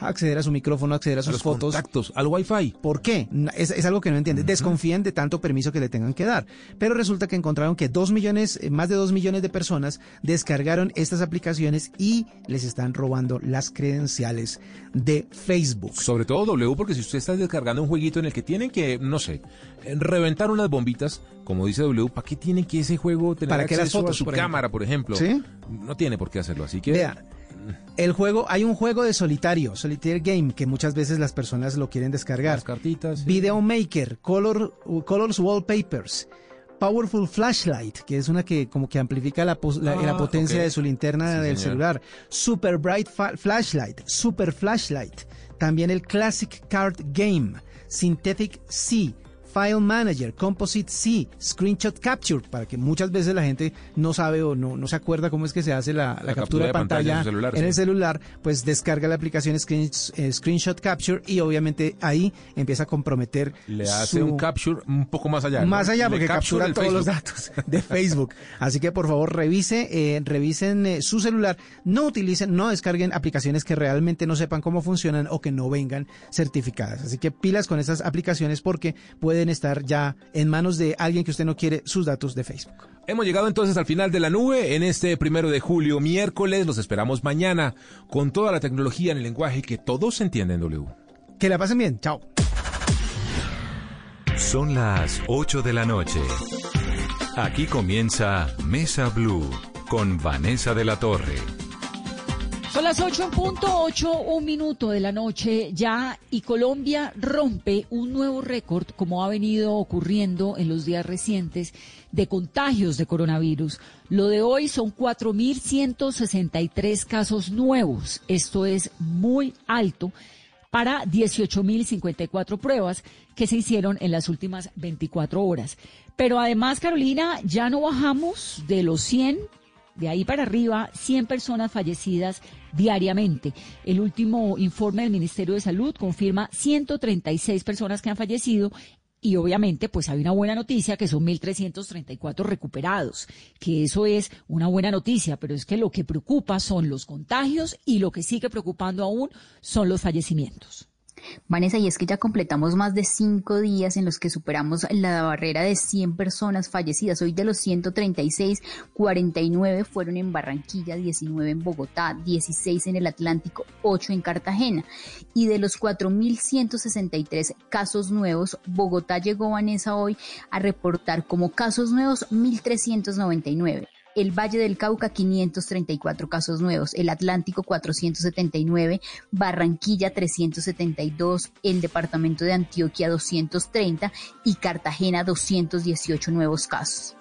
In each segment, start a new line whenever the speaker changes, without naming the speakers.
acceder a su micrófono, acceder a sus
los
fotos.
contactos, al Wi-Fi.
¿Por qué? Es, es algo que no entiende. Desconfían de tanto permiso que le tengan que dar. Pero resulta que encontraron que dos millones, eh, más de dos millones de personas descargaron estas aplicaciones y les están robando las credenciales de Facebook.
Sobre todo W, porque si usted está descargando un jueguito en el que tienen que, no sé, eh, reventar unas bombitas, como dice W, ¿para qué tienen que ese juego tener
¿Para qué las
acceso
fotos,
a su
por
cámara, por ejemplo?
¿Sí?
No tiene por qué hacerlo, así que...
Vea, el juego, hay un juego de solitario, Solitaire Game, que muchas veces las personas lo quieren descargar.
Las cartitas. sí.
Video Maker, Color, Colors Wallpapers, Powerful Flashlight, que es una que como que amplifica la, la,
Ah,
la potencia de su linterna
Sí,
del
señor.
celular. Super Bright Flashlight, Super Flashlight. También el Classic Card Game, Synthetic C. File Manager, Composite C, Screenshot Capture, para que muchas veces la gente no sabe o no, no se acuerda cómo es que se hace la, la captura, de pantalla,
en su celular,
en
sí.
el celular, pues descarga la aplicación Screen- eh, Screenshot Capture y obviamente ahí empieza a comprometer
Le hace
su-
un capture un poco más allá. ¿no?
más allá porque
captura
todos los datos de Facebook. Así que por favor revise, eh, revisen eh, su celular, no utilicen, no descarguen aplicaciones que realmente no sepan cómo funcionan o que no vengan certificadas. Así que pilas con estas aplicaciones porque pueden estar ya en manos de alguien que usted no quiere sus datos de Facebook.
Hemos llegado entonces al final de la nube en este primero de julio, miércoles. Los esperamos mañana con toda la tecnología en el lenguaje que todos entienden, W.
Que la pasen bien, chao.
Son las 8 de la noche. Aquí comienza Mesa Blue con Vanessa de la Torre.
Son las 8 en punto, 8, un minuto de la noche ya y Colombia rompe un nuevo récord como ha venido ocurriendo en los días recientes de contagios de coronavirus. Lo de hoy son 4.163 casos nuevos. Esto es muy alto para 18.054 pruebas que se hicieron en las últimas 24 horas. Pero además, Carolina, ya no bajamos de los 100 de ahí para arriba, 100 personas fallecidas diariamente. El último informe del Ministerio de Salud confirma 136 personas que han fallecido y obviamente pues hay una buena noticia que son 1.334 recuperados, que eso es una buena noticia, pero es que lo que preocupa son los contagios y lo que sigue preocupando aún son los fallecimientos.
Vanessa, y es que ya completamos más de cinco días en los que superamos la barrera de 100 personas fallecidas. Hoy de los 136, 49 fueron en Barranquilla, 19 en Bogotá, 16 en el Atlántico, 8 en Cartagena. Y de los 4.163 casos nuevos, Bogotá llegó, Vanessa, hoy a reportar como casos nuevos 1.399 el Valle del Cauca 534 casos nuevos, el Atlántico 479, Barranquilla 372, el departamento de Antioquia 230 y Cartagena 218 nuevos casos.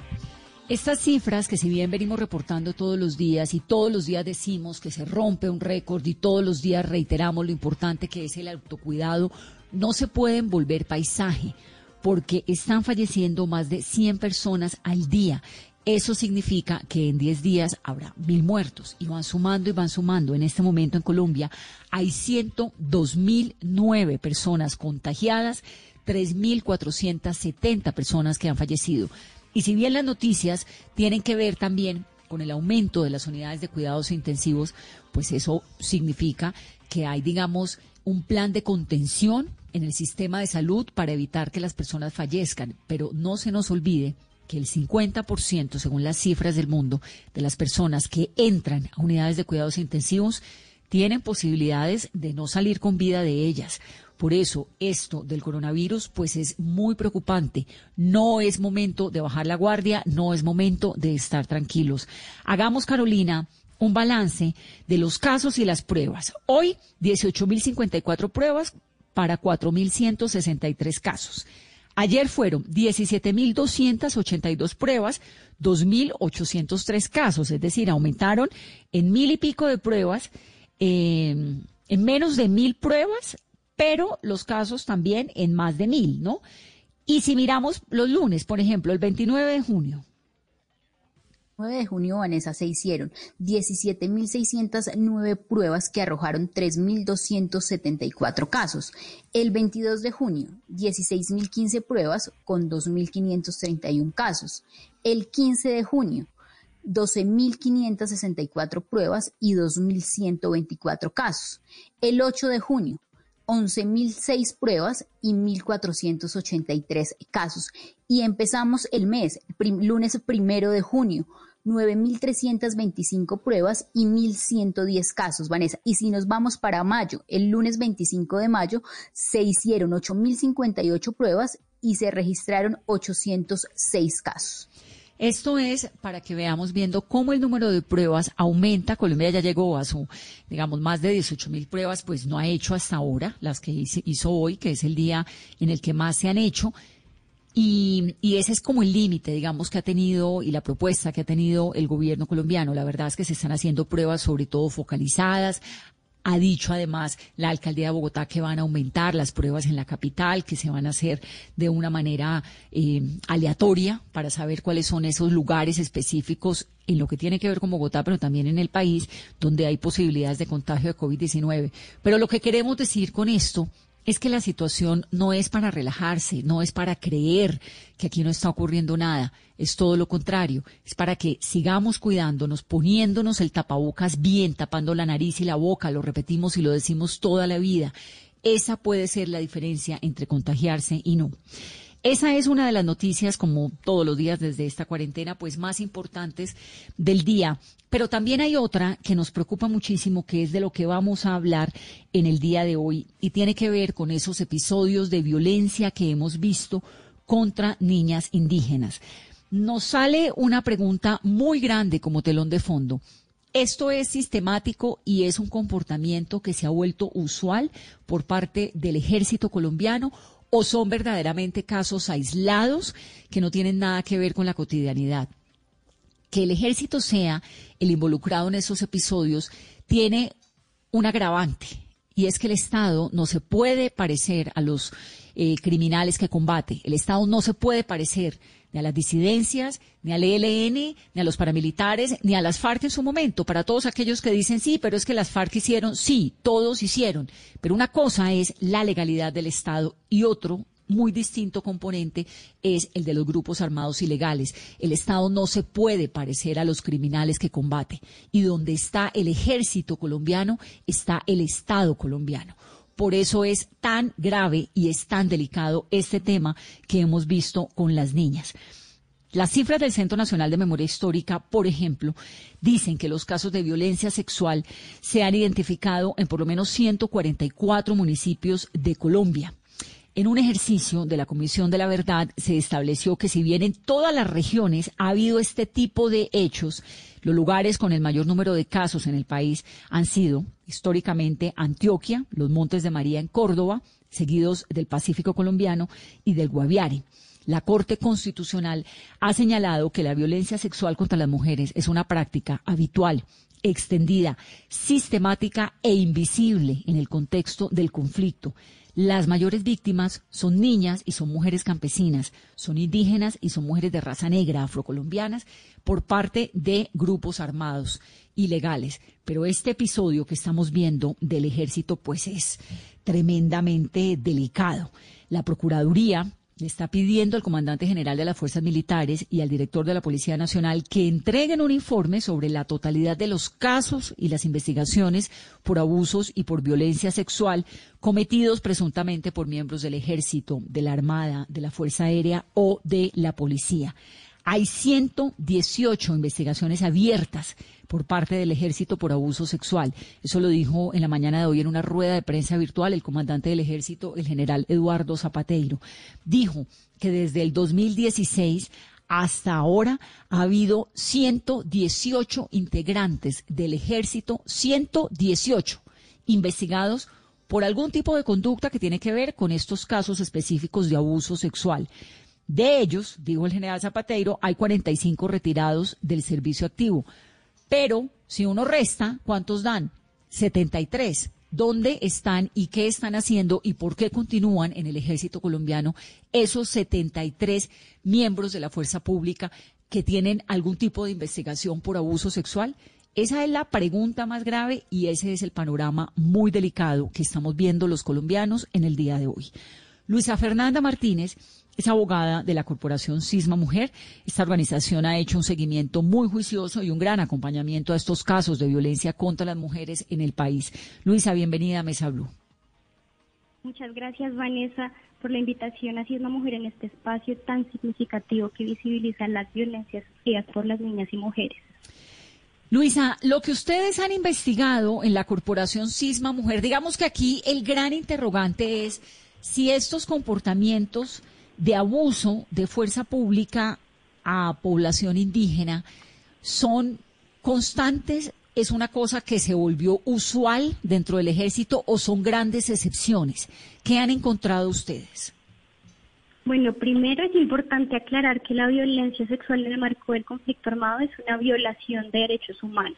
Estas cifras que si bien venimos reportando todos los días y todos los días decimos que se rompe un récord y todos los días reiteramos lo importante que es el autocuidado, no se pueden volver paisaje porque están falleciendo más de 100 personas al día. Eso significa que en 10 días habrá mil muertos y van sumando y van sumando. En este momento en Colombia hay 102.009 personas contagiadas, 3.470 personas que han fallecido. Y si bien las noticias tienen que ver también con el aumento de las unidades de cuidados intensivos, pues eso significa que hay, digamos, un plan de contención en el sistema de salud para evitar que las personas fallezcan. Pero no se nos olvide que el 50%, según las cifras del mundo, de las personas que entran a unidades de cuidados intensivos tienen posibilidades de no salir con vida de ellas. Por eso, esto del coronavirus, pues es muy preocupante. No es momento de bajar la guardia, no es momento de estar tranquilos. Hagamos, Carolina, un balance de los casos y las pruebas. Hoy, 18.054 pruebas para 4.163 casos. Ayer fueron 17.282 pruebas, 2.803 casos, es decir, aumentaron en mil y pico de pruebas, en menos de mil pruebas, pero los casos también en más de mil, ¿no? Y si miramos los lunes, por ejemplo, el 29 de junio,
9 de junio, Vanessa, se hicieron 17.609 pruebas que arrojaron 3.274 casos. El 22 de junio, 16.015 pruebas con 2.531 casos. El 15 de junio, 12.564 pruebas y 2.124 casos. El 8 de junio, 11.006 pruebas y 1.483 casos. Y empezamos el mes, lunes primero de junio, 9.325 pruebas y 1.110 casos, Vanessa. Y si nos vamos para mayo, el lunes 25 de mayo, se hicieron 8.058 pruebas y se registraron 806 casos.
Esto es para que veamos viendo cómo el número de pruebas aumenta. Colombia ya llegó a su, digamos, más de 18 mil pruebas, pues no ha hecho hasta ahora las que hizo hoy, que es el día en el que más se han hecho. Y, y, ese es como el límite, digamos, que ha tenido y la propuesta que ha tenido el gobierno colombiano. La verdad es que se están haciendo pruebas sobre todo focalizadas. Ha dicho además la alcaldía de Bogotá que van a aumentar las pruebas en la capital, que se van a hacer de una manera eh, aleatoria para saber cuáles son esos lugares específicos en lo que tiene que ver con Bogotá, pero también en el país donde hay posibilidades de contagio de COVID-19. Pero lo que queremos decir con esto es que la situación no es para relajarse, no es para creer que aquí no está ocurriendo nada, es todo lo contrario, es para que sigamos cuidándonos, poniéndonos el tapabocas bien, tapando la nariz y la boca, lo repetimos y lo decimos toda la vida. Esa puede ser la diferencia entre contagiarse y no. Esa es una de las noticias, como todos los días desde esta cuarentena, pues más importantes del día. Pero también hay otra que nos preocupa muchísimo, que es de lo que vamos a hablar en el día de hoy, y tiene que ver con esos episodios de violencia que hemos visto contra niñas indígenas. Nos sale una pregunta muy grande como telón de fondo. Esto es sistemático y es un comportamiento que se ha vuelto usual por parte del ejército colombiano o son verdaderamente casos aislados que no tienen nada que ver con la cotidianidad. Que el ejército sea el involucrado en esos episodios tiene un agravante y es que el Estado no se puede parecer a los eh, criminales que combate. El Estado no se puede parecer ni a las disidencias, ni al ELN, ni a los paramilitares, ni a las FARC en su momento. Para todos aquellos que dicen sí, pero es que las FARC hicieron, sí, todos hicieron. Pero una cosa es la legalidad del Estado y otro muy distinto componente es el de los grupos armados ilegales. El Estado no se puede parecer a los criminales que combate. Y donde está el ejército colombiano, está el Estado colombiano. Por eso es tan grave y es tan delicado este tema que hemos visto con las niñas. Las cifras del Centro Nacional de Memoria Histórica, por ejemplo, dicen que los casos de violencia sexual se han identificado en por lo menos 144 municipios de Colombia. En un ejercicio de la Comisión de la Verdad se estableció que si bien en todas las regiones ha habido este tipo de hechos, los lugares con el mayor número de casos en el país han sido históricamente Antioquia, los Montes de María en Córdoba, seguidos del Pacífico colombiano y del Guaviare. La Corte Constitucional ha señalado que la violencia sexual contra las mujeres es una práctica habitual extendida, sistemática e invisible en el contexto del conflicto las mayores víctimas son niñas y son mujeres campesinas, son indígenas y son mujeres de raza negra, afrocolombianas, por parte de grupos armados ilegales. Pero este episodio que estamos viendo del ejército, pues es tremendamente delicado. La Procuraduría le está pidiendo al comandante general de las fuerzas militares y al director de la Policía Nacional que entreguen un informe sobre la totalidad de los casos y las investigaciones por abusos y por violencia sexual cometidos presuntamente por miembros del ejército, de la Armada, de la Fuerza Aérea o de la Policía. Hay 118 investigaciones abiertas por parte del ejército por abuso sexual. Eso lo dijo en la mañana de hoy en una rueda de prensa virtual el comandante del ejército, el general Eduardo Zapateiro. Dijo que desde el 2016 hasta ahora ha habido 118 integrantes del ejército, 118 investigados por algún tipo de conducta que tiene que ver con estos casos específicos de abuso sexual. De ellos, dijo el general Zapateiro, hay 45 retirados del servicio activo. Pero si uno resta, ¿cuántos dan? 73. ¿Dónde están y qué están haciendo y por qué continúan en el ejército colombiano esos 73 miembros de la fuerza pública que tienen algún tipo de investigación por abuso sexual? Esa es la pregunta más grave y ese es el panorama muy delicado que estamos viendo los colombianos en el día de hoy. Luisa Fernanda Martínez es abogada de la Corporación Cisma Mujer. Esta organización ha hecho un seguimiento muy juicioso y un gran acompañamiento a estos casos de violencia contra las mujeres en el país. Luisa, bienvenida a Mesa Blue.
Muchas gracias, Vanessa, por la invitación a Cisma Mujer en este espacio tan significativo que visibiliza las violencias sufridas por las niñas y mujeres.
Luisa, lo que ustedes han investigado en la Corporación Cisma Mujer, digamos que aquí el gran interrogante es si estos comportamientos de abuso de fuerza pública a población indígena son constantes, es una cosa que se volvió usual dentro del ejército o son grandes excepciones. ¿Qué han encontrado ustedes?
Bueno, primero es importante aclarar que la violencia sexual en el marco del conflicto armado es una violación de derechos humanos,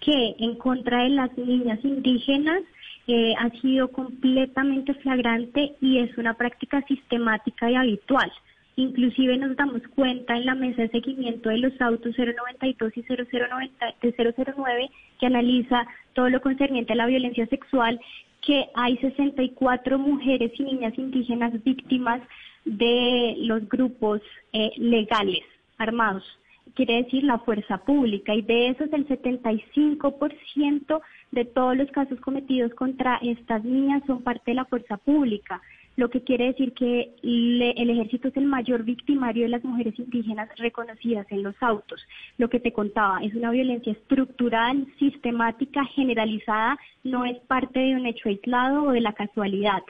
que en contra de las niñas indígenas ha sido completamente flagrante y es una práctica sistemática y habitual. Inclusive nos damos cuenta en la mesa de seguimiento de los autos 092 y 0090, 009 que analiza todo lo concerniente a la violencia sexual que hay 64 mujeres y niñas indígenas víctimas de los grupos eh, legales armados, quiere decir la fuerza pública, y de esos el 75% de todos los casos cometidos contra estas niñas son parte de la fuerza pública, lo que quiere decir que el ejército es el mayor victimario de las mujeres indígenas reconocidas en los autos. Lo que te contaba es una violencia estructural, sistemática, generalizada, no es parte de un hecho aislado o de la casualidad.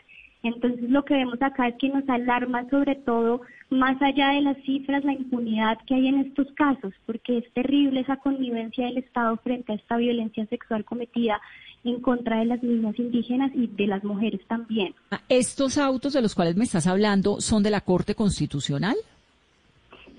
Entonces lo que vemos acá es que nos alarma sobre todo, más allá de las cifras, la impunidad que hay en estos casos, porque es terrible esa connivencia del Estado frente a esta violencia sexual cometida en contra de las niñas indígenas y de las mujeres también.
¿Estos autos de los cuales me estás hablando son de la Corte Constitucional?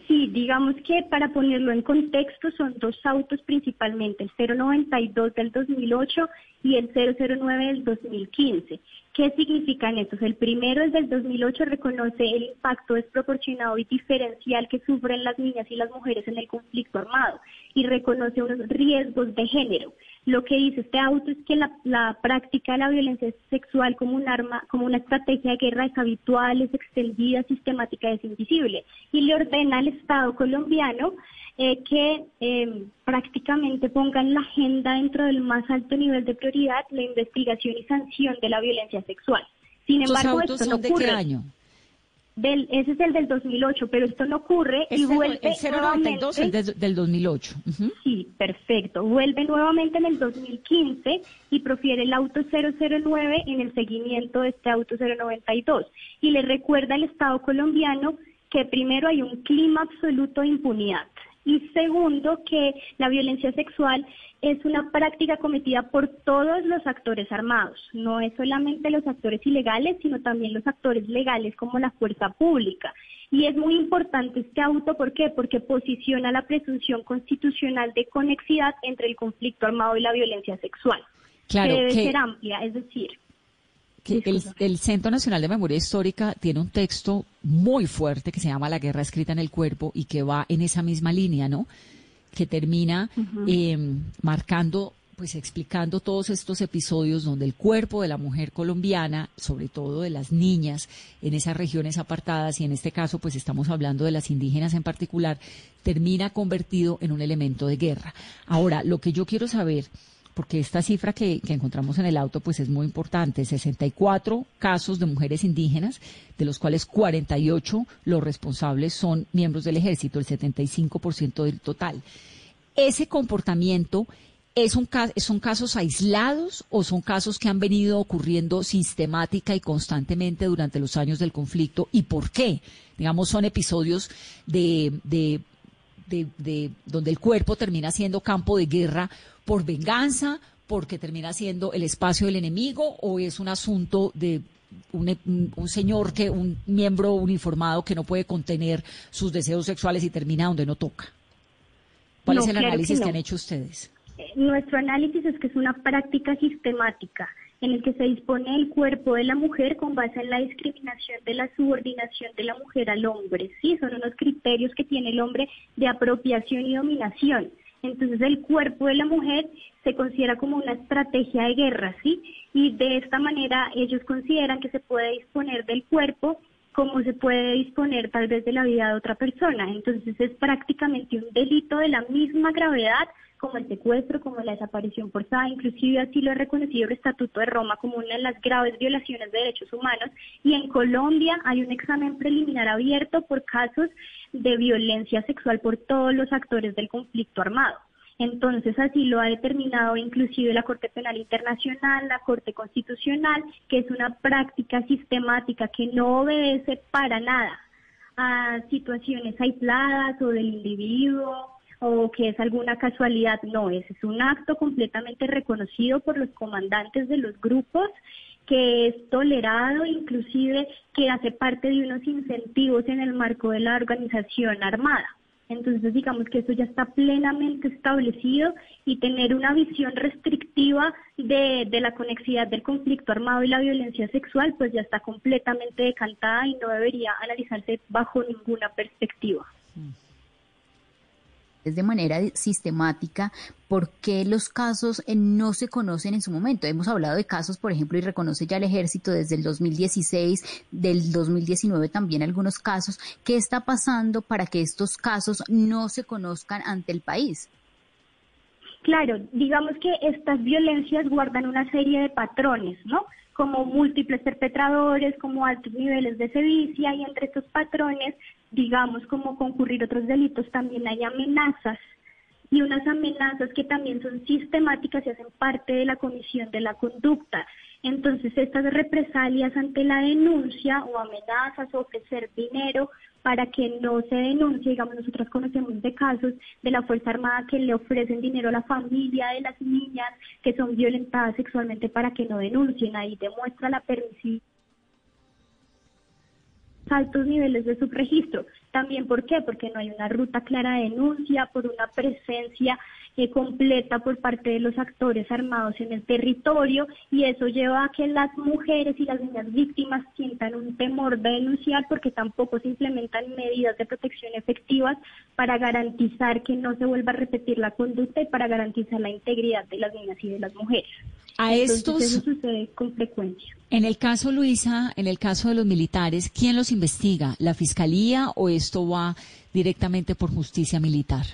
Sí, digamos que para ponerlo en contexto son dos autos principalmente, el 092 del 2008 y el 009 del 2015. ¿Qué significan estos? El primero es del 2008, reconoce el impacto desproporcionado y diferencial que sufren las niñas y las mujeres en el conflicto armado y reconoce unos riesgos de género. Lo que dice este auto es que la, práctica de la violencia sexual como un arma, como una estrategia de guerra es habitual, es extendida, sistemática, es invisible y le ordena al Estado colombiano eh, que eh, prácticamente ponga en la agenda dentro del más alto nivel de prioridad la investigación y sanción de la violencia sexual. Sin embargo, esto no ocurre.
de qué año?
Del, ese es el del 2008, pero esto no ocurre y vuelve
el 092 el del 2008.
Sí, perfecto. Vuelve nuevamente en el 2015 y profiere el auto 009 en el seguimiento de este auto 092 y le recuerda al Estado colombiano que primero hay un clima absoluto de impunidad y segundo, que la violencia sexual es una práctica cometida por todos los actores armados. No es solamente los actores ilegales, sino también los actores legales como la fuerza pública. Y es muy importante este auto, ¿por qué? Porque posiciona la presunción constitucional de conexidad entre el conflicto armado y la violencia sexual. Claro, que debe ser amplia, es decir,
el, Centro Nacional de Memoria Histórica tiene un texto muy fuerte que se llama La guerra escrita en el cuerpo y que va en esa misma línea, ¿no? Que termina em, marcando, pues explicando todos estos episodios donde el cuerpo de la mujer colombiana, sobre todo de las niñas en esas regiones apartadas y en este caso pues estamos hablando de las indígenas en particular, termina convertido en un elemento de guerra. Ahora, lo que yo quiero saber porque esta cifra que, encontramos en el auto pues es muy importante, 64 casos de mujeres indígenas, de los cuales 48 los responsables son miembros del ejército, el 75% del total. Ese comportamiento ¿Es un, ¿Son casos aislados o son casos que han venido ocurriendo sistemática y constantemente durante los años del conflicto? ¿Y por qué? Digamos, son episodios de, de, de donde el cuerpo termina siendo campo de guerra por venganza, porque termina siendo el espacio del enemigo o es un asunto de un, señor que, un miembro uniformado que no puede contener sus deseos sexuales y termina donde no toca? ¿Cuál es el análisis que, han hecho ustedes?
Eh, nuestro análisis es que es una práctica sistemática en el que se dispone el cuerpo de la mujer con base en la discriminación de la subordinación de la mujer al hombre. Sí, son unos criterios que tiene el hombre de apropiación y dominación. Entonces el cuerpo de la mujer se considera como una estrategia de guerra, ¿sí? Y de esta manera ellos consideran que se puede disponer del cuerpo como se puede disponer tal vez de la vida de otra persona. Entonces es prácticamente un delito de la misma gravedad como el secuestro, como la desaparición forzada, inclusive así lo ha reconocido el Estatuto de Roma como una de las graves violaciones de derechos humanos. Y en Colombia hay un examen preliminar abierto por casos de violencia sexual por todos los actores del conflicto armado. Entonces así lo ha determinado inclusive la Corte Penal Internacional, la Corte Constitucional, que es una práctica sistemática que no obedece para nada a situaciones aisladas o del individuo o que es alguna casualidad. No, ese es un acto completamente reconocido por los comandantes de los grupos que es tolerado, inclusive que hace parte de unos incentivos en el marco de la organización armada. Entonces, digamos que eso ya está plenamente establecido y tener una visión restrictiva de, la conexidad del conflicto armado y la violencia sexual, pues ya está completamente decantada y no debería analizarse bajo ninguna perspectiva. Mm
de manera sistemática por qué los casos eh, no se conocen en su momento. Hemos hablado de casos, por ejemplo, y reconoce ya el ejército desde el 2016, del 2019 también algunos casos. ¿Qué está pasando para que estos casos no se conozcan ante el país?
Claro, digamos que estas violencias guardan una serie de patrones, ¿no? Como múltiples perpetradores, como altos niveles de sevicia y entre estos patrones, digamos, como concurrir otros delitos, también hay amenazas y unas amenazas que también son sistemáticas y hacen parte de la comisión de la conducta. Entonces, estas represalias ante la denuncia o amenazas o ofrecer dinero para que no se denuncie, digamos, nosotros conocemos de casos de la Fuerza Armada que le ofrecen dinero a la familia de las niñas que son violentadas sexualmente para que no denuncien, ahí demuestra la permisividad altos niveles de subregistro. También, ¿por qué? Porque no hay una ruta clara de denuncia, por una presencia eh, completa por parte de los actores armados en el territorio y eso lleva a que las mujeres y las niñas víctimas sientan un temor de denunciar porque tampoco se implementan medidas de protección efectivas para garantizar que no se vuelva a repetir la conducta y para garantizar la integridad de las niñas y de las mujeres.
A estos
eso sucede con frecuencia.
En el caso Luisa, en el caso de los militares, ¿quién los investiga? ¿La fiscalía o esto va directamente por justicia militar?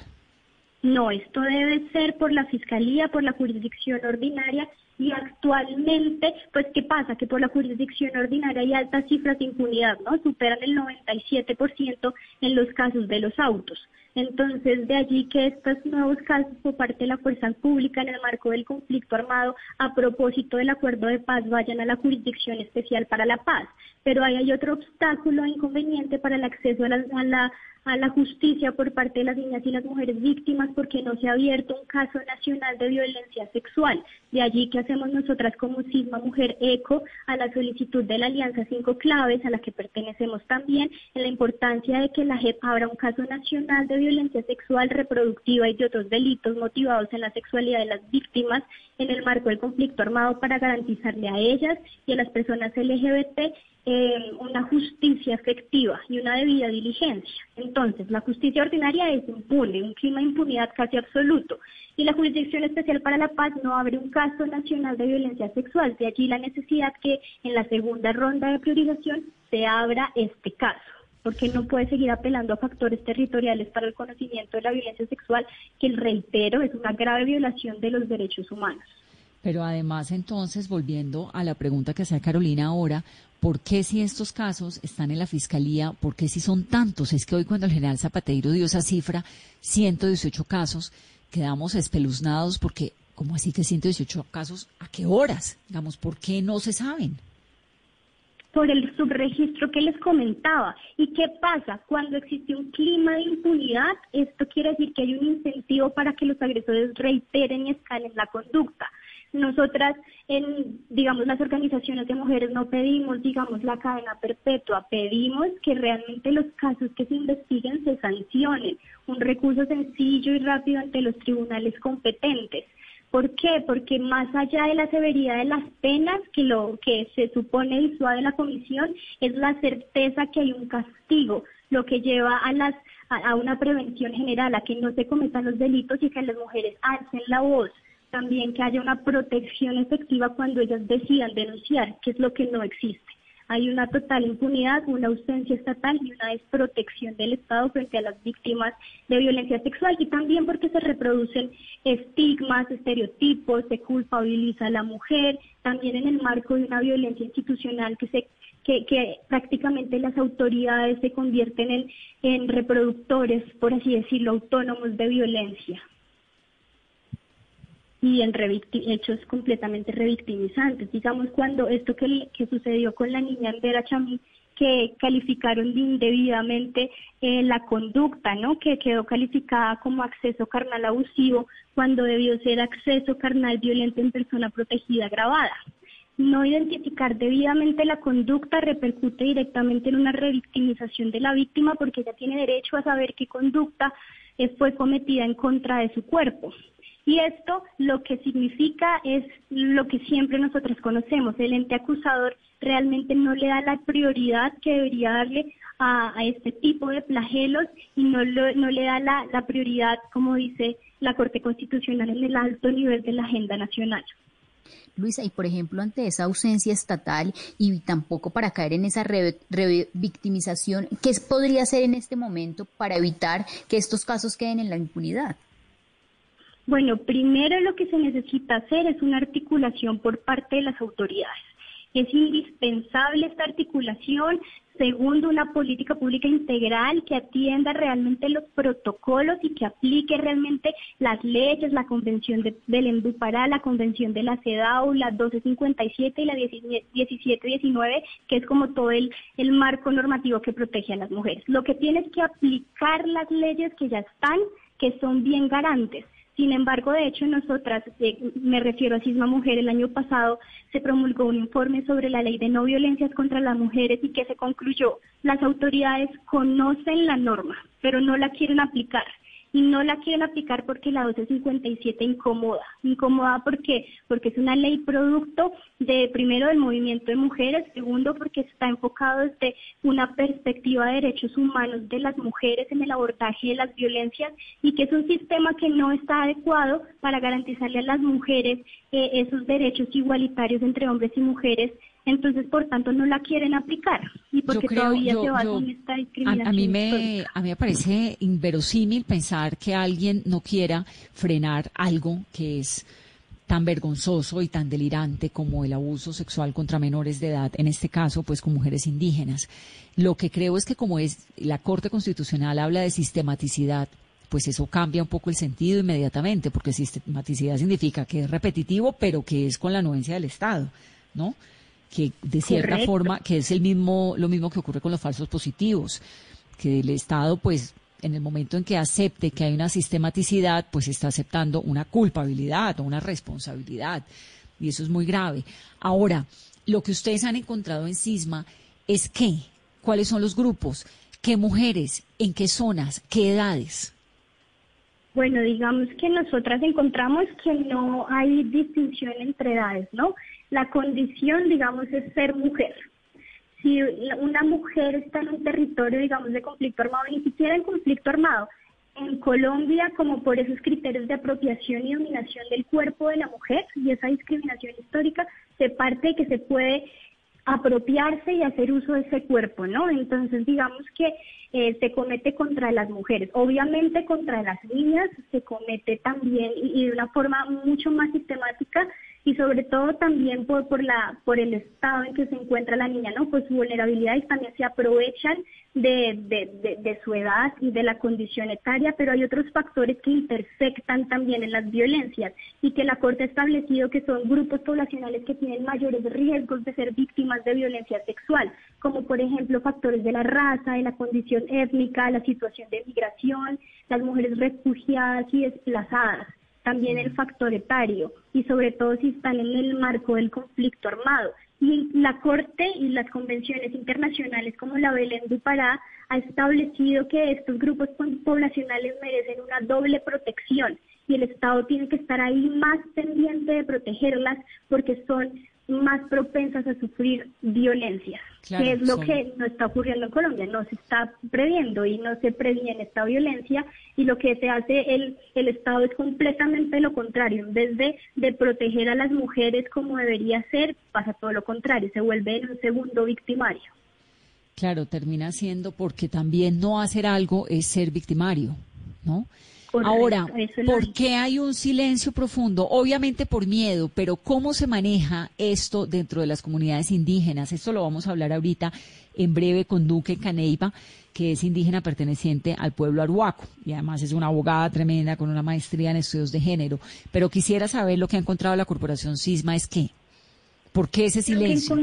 No, esto debe ser por la Fiscalía, por la jurisdicción ordinaria y actualmente, pues, ¿qué pasa? Que por la jurisdicción ordinaria hay altas cifras de impunidad, ¿no? Superan el 97% en los casos de los autos. Entonces, de allí que estos nuevos casos por parte de la fuerza pública en el marco del conflicto armado, a propósito del acuerdo de paz, vayan a la jurisdicción especial para la paz. Pero ahí hay otro obstáculo inconveniente para el acceso a la, a la justicia por parte de las niñas y las mujeres víctimas porque no se ha abierto un caso nacional de violencia sexual. De allí que hacemos nosotras como Sisma Mujer ECO a la solicitud de la Alianza Cinco Claves, a la que pertenecemos también, en la importancia de que la JEP abra un caso nacional de violencia sexual, reproductiva y de otros delitos motivados en la sexualidad de las víctimas en el marco del conflicto armado para garantizarle a ellas y a las personas LGBT eh, una justicia efectiva y una debida diligencia. Entonces, la justicia ordinaria es impune, un clima de impunidad casi absoluto, y la Jurisdicción Especial para la Paz no abre un caso nacional de violencia sexual. De allí la necesidad que en la segunda ronda de priorización se abra este caso porque no puede seguir apelando a factores territoriales para el conocimiento de la violencia sexual, que, reitero, es una grave violación de los derechos humanos.
Pero además, entonces, volviendo a la pregunta que hacía Carolina ahora, ¿por qué si estos casos están en la fiscalía? ¿Por qué si son tantos? Es que hoy cuando el general Zapateiro dio esa cifra, 118 casos, quedamos espeluznados porque, ¿cómo así que 118 casos? ¿A qué horas? Digamos, ¿por qué no se saben?
por el subregistro que les comentaba. ¿Y qué pasa? Cuando existe un clima de impunidad, esto quiere decir que hay un incentivo para que los agresores reiteren y escalen la conducta. Nosotras, en, digamos, las organizaciones de mujeres no pedimos, digamos, la cadena perpetua, pedimos que realmente los casos que se investiguen se sancionen, un recurso sencillo y rápido ante los tribunales competentes. ¿Por qué? Porque más allá de la severidad de las penas, que lo que se supone disuade la comisión, es la certeza que hay un castigo, lo que lleva a las a una prevención general, a que no se cometan los delitos y que las mujeres alcen la voz también que haya una protección efectiva cuando ellas decidan denunciar, que es lo que no existe. hay una total impunidad, una ausencia estatal y una desprotección del Estado frente a las víctimas de violencia sexual y también porque se reproducen estigmas, estereotipos, se culpabiliza a la mujer, también en el marco de una violencia institucional que se que, prácticamente las autoridades se convierten en, en reproductores, por así decirlo, autónomos de violencia y en hechos completamente revictimizantes. Digamos, cuando esto que, sucedió con la niña Vera Chamí, que calificaron indebidamente eh, la conducta, ¿no? Que quedó calificada como acceso carnal abusivo cuando debió ser acceso carnal violento en persona protegida agravada. No identificar debidamente la conducta repercute directamente en una revictimización de la víctima porque ella tiene derecho a saber qué conducta eh, fue cometida en contra de su cuerpo. Y esto lo que significa es lo que siempre nosotros conocemos. El ente acusador realmente no le da la prioridad que debería darle a, este tipo de flagelos y no, no le da la, la prioridad, como dice la Corte Constitucional, en el alto nivel de la agenda nacional.
Luisa, y por ejemplo, ante esa ausencia estatal y tampoco para caer en esa revictimización, ¿qué podría hacer en este momento para evitar que estos casos queden en la impunidad?
Bueno, primero lo que se necesita hacer es una articulación por parte de las autoridades. Es indispensable esta articulación, segundo, una política pública integral que atienda realmente los protocolos y que aplique realmente las leyes, la Convención de, del Endupará, la Convención de la CEDAW, la 1257 y la 1719, que es como todo el, marco normativo que protege a las mujeres. Lo que tiene es que aplicar las leyes que ya están, que son bien garantes sin embargo, de hecho, nosotras, eh, me refiero a Cisma Mujer, el año pasado se promulgó un informe sobre la ley de no violencias contra las mujeres y que se concluyó, las autoridades conocen la norma, pero no la quieren aplicar y no la quieren aplicar porque la 1257 incomoda. Incomoda porque porque es una ley producto de primero del movimiento de mujeres, segundo porque está enfocado desde una perspectiva de derechos humanos de las mujeres en el abordaje de las violencias y que es un sistema que no está adecuado para garantizarle a las mujeres eh, esos derechos igualitarios entre hombres y mujeres entonces por tanto no la quieren aplicar y porque todavía se va con esta discriminación.
A, mí me a mí me parece inverosímil pensar que alguien no quiera frenar algo que es tan vergonzoso y tan delirante como el abuso sexual contra menores de edad, en este caso, pues con mujeres indígenas. Lo que creo es que como es la Corte Constitucional habla de sistematicidad, pues eso cambia un poco el sentido inmediatamente, porque sistematicidad significa que es repetitivo, pero que es con la anuencia del Estado, ¿no? Que de cierta forma, que es el mismo, lo mismo que ocurre con los falsos positivos, que el Estado, pues, en el momento en que acepte que hay una sistematicidad, pues está aceptando una culpabilidad o una responsabilidad. Y eso es muy grave. Ahora, lo que ustedes han encontrado en CISMA es qué, cuáles son los grupos, qué mujeres, en qué zonas, qué edades.
Bueno, digamos que nosotras encontramos que no hay distinción entre edades, ¿no? La condición, digamos, es ser mujer. Si una mujer está en un territorio, digamos, de conflicto armado, ni siquiera en conflicto armado, en Colombia, como por esos criterios de apropiación y dominación del cuerpo de la mujer y esa discriminación histórica, se parte de que se puede apropiarse y hacer uso de ese cuerpo, ¿no? Entonces, digamos que eh, se comete contra las mujeres, obviamente contra las niñas se comete también y de una forma mucho más sistemática y sobre todo también por, por, la, por el estado en que se encuentra la niña, ¿no? Pues su vulnerabilidad y también se aprovechan de, de, de, su edad y de la condición etaria, pero hay otros factores que intersectan también en las violencias y que la Corte ha establecido que son grupos poblacionales que tienen mayores riesgos de ser víctimas de violencia sexual, como por ejemplo factores de la raza, de la condición étnica, la situación de migración, las mujeres refugiadas y desplazadas también el factor etario y sobre todo si están en el marco del conflicto armado. Y la Corte y las convenciones internacionales como la Belén du Pará ha establecido que estos grupos poblacionales merecen una doble protección y el Estado tiene que estar ahí más pendiente de protegerlas porque son más propensas a sufrir violencia, que es lo que no está ocurriendo en Colombia, no se está previendo y no se previene esta violencia y lo que se hace el, el Estado es completamente lo contrario, en vez de, de proteger a las mujeres como debería ser, pasa todo lo contrario, se vuelve en un segundo victimario.
Claro, termina siendo porque también no hacer algo es ser victimario, ¿no? Ahora, ¿por qué hay un silencio profundo? Obviamente por miedo, pero ¿cómo se maneja esto dentro de las comunidades indígenas? Esto lo vamos a hablar ahorita en breve con Duque Caneiva, que es indígena perteneciente al pueblo arhuaco y además es una abogada tremenda con una maestría en estudios de género. Pero quisiera saber lo que ha encontrado la corporación Sisma es qué. ¿Por qué ese silencio?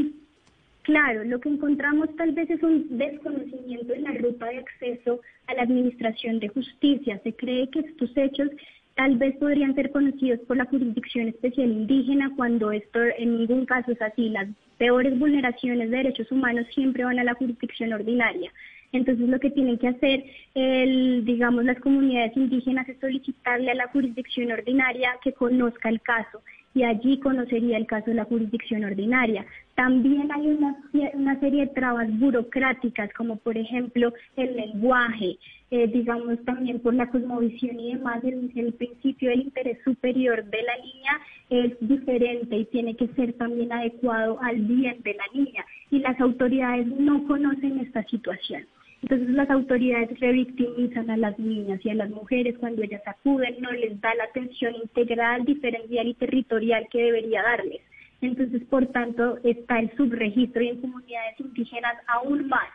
Claro, lo que encontramos tal vez es un desconocimiento en la ruta de acceso a la administración de justicia. Se cree que estos hechos tal vez podrían ser conocidos por la jurisdicción especial indígena cuando esto en ningún caso es así. Las peores vulneraciones de derechos humanos siempre van a la jurisdicción ordinaria. Entonces lo que tienen que hacer, el, digamos, las comunidades indígenas es solicitarle a la jurisdicción ordinaria que conozca el caso y allí conocería el caso de la jurisdicción ordinaria. También hay una, una serie de trabas burocráticas, como por ejemplo el lenguaje, eh, digamos también por la cosmovisión y demás, el, el principio del interés superior de la niña es diferente y tiene que ser también adecuado al bien de la niña. Y las autoridades no conocen esta situación. Entonces las autoridades revictimizan a las niñas y a las mujeres cuando ellas acuden, no les da la atención integral, diferencial y territorial que debería darles. Entonces, por tanto, está el subregistro y en comunidades indígenas aún más.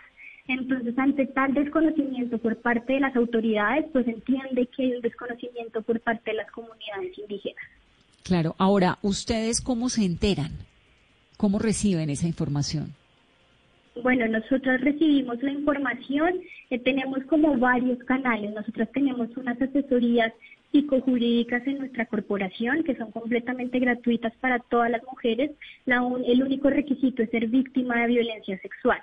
Entonces, ante tal desconocimiento por parte de las autoridades, pues entiende que hay un desconocimiento por parte de las comunidades indígenas.
Claro, ahora, ¿ustedes cómo se enteran? ¿Cómo reciben esa información?
Bueno, nosotros recibimos la información, eh, tenemos como varios canales, nosotros tenemos unas asesorías psicojurídicas en nuestra corporación que son completamente gratuitas para todas las mujeres. el único requisito es ser víctima de violencia sexual.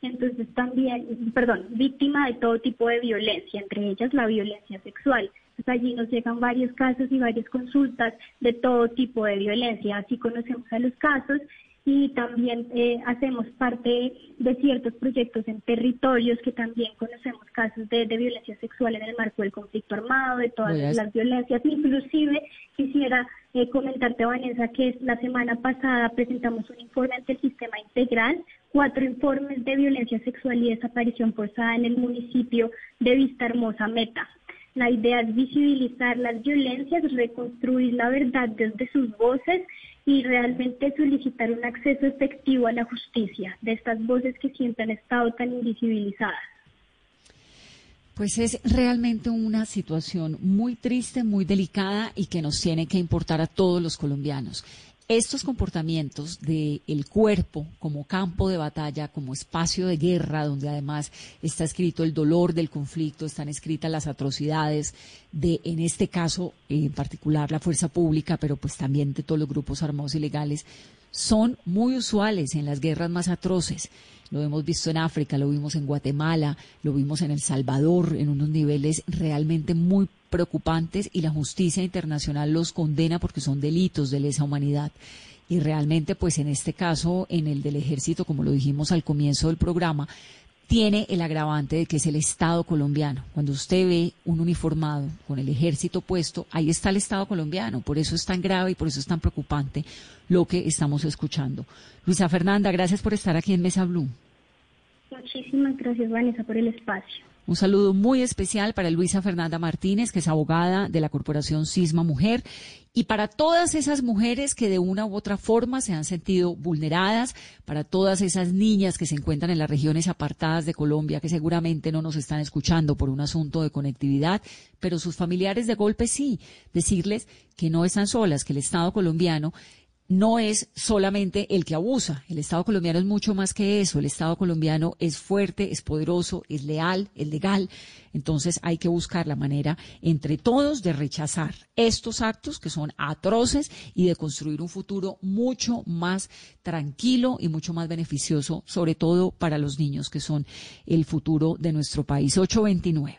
Entonces también, perdón, víctima de todo tipo de violencia, entre ellas la violencia sexual. Entonces allí nos llegan varios casos y varias consultas de todo tipo de violencia. Así conocemos a los casos y también eh, hacemos parte de ciertos proyectos en territorios que también conocemos casos de, violencia sexual en el marco del conflicto armado, de todas las violencias. Inclusive quisiera eh, comentarte, Vanessa, que la semana pasada presentamos un informe ante el sistema integral, cuatro informes de violencia sexual y desaparición forzada en el municipio de Vista Hermosa Meta. La idea es visibilizar las violencias, reconstruir la verdad desde sus voces y realmente solicitar un acceso efectivo a la justicia de estas voces que siempre han estado tan invisibilizadas.
Pues es realmente una situación muy triste, muy delicada y que nos tiene que importar a todos los colombianos estos comportamientos del el cuerpo como campo de batalla, como espacio de guerra, donde además está escrito el dolor del conflicto, están escritas las atrocidades de, en este caso en particular, la fuerza pública, pero pues también de todos los grupos armados ilegales, son muy usuales en las guerras más atroces. Lo hemos visto en África, lo vimos en Guatemala, lo vimos en El Salvador, en unos niveles realmente muy preocupantes y la justicia internacional los condena porque son delitos de lesa humanidad. Y realmente, pues en este caso, en el del ejército, como lo dijimos al comienzo del programa, tiene el agravante de que es el Estado colombiano. Cuando usted ve un uniformado con el ejército puesto, ahí está el Estado colombiano. Por eso es tan grave y por eso es tan preocupante lo que estamos escuchando. Luisa Fernanda, gracias por estar aquí en Mesa Blue.
Muchísimas gracias, Vanessa, por el espacio.
Un saludo muy especial para Luisa Fernanda Martínez, que es abogada de la Corporación Sisma Mujer, y para todas esas mujeres que de una u otra forma se han sentido vulneradas, para todas esas niñas que se encuentran en las regiones apartadas de Colombia, que seguramente no nos están escuchando por un asunto de conectividad, pero sus familiares de golpe sí, decirles que no están solas, que el Estado colombiano no es solamente el que abusa. El Estado colombiano es mucho más que eso. El Estado colombiano es fuerte, es poderoso, es leal, es legal. Entonces hay que buscar la manera entre todos de rechazar estos actos que son atroces y de construir un futuro mucho más tranquilo y mucho más beneficioso, sobre todo para los niños que son el futuro de nuestro país. 829.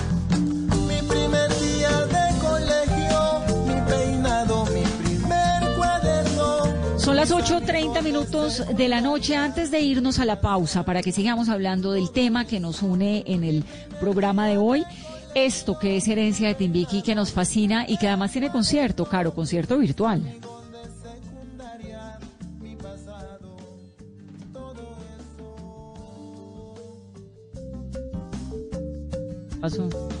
Las 8.30 minutos de la noche antes de irnos a la pausa para que sigamos hablando del tema que nos une en el programa de hoy. Esto que es herencia de Timbiqui que nos fascina y que además tiene concierto, caro, concierto virtual. Pasó.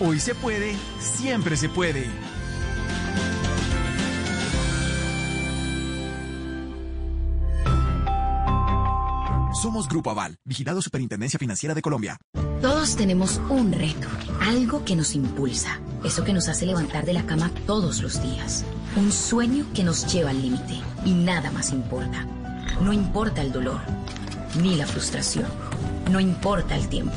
Hoy se puede, siempre se puede. Somos Grupo Aval, vigilado Superintendencia Financiera de Colombia.
Todos tenemos un reto, algo que nos impulsa, eso que nos hace levantar de la cama todos los días, un sueño que nos lleva al límite y nada más importa. No importa el dolor, ni la frustración, no importa el tiempo.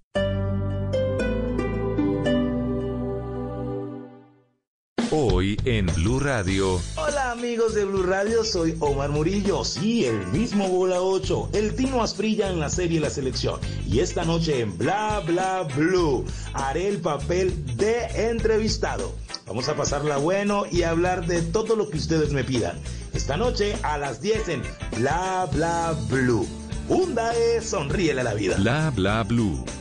Hoy en Blue Radio.
Hola amigos de Blue Radio, soy Omar Murillo, sí, el mismo Bola 8, el Tino Asprilla en la serie La Selección. Y esta noche en Bla Bla Blue haré el papel de entrevistado. Vamos a pasarla bueno y hablar de todo lo que ustedes me pidan. Esta noche a las 10 en Bla Bla Blue. Hundae, sonríele a la vida.
Bla Bla Blue.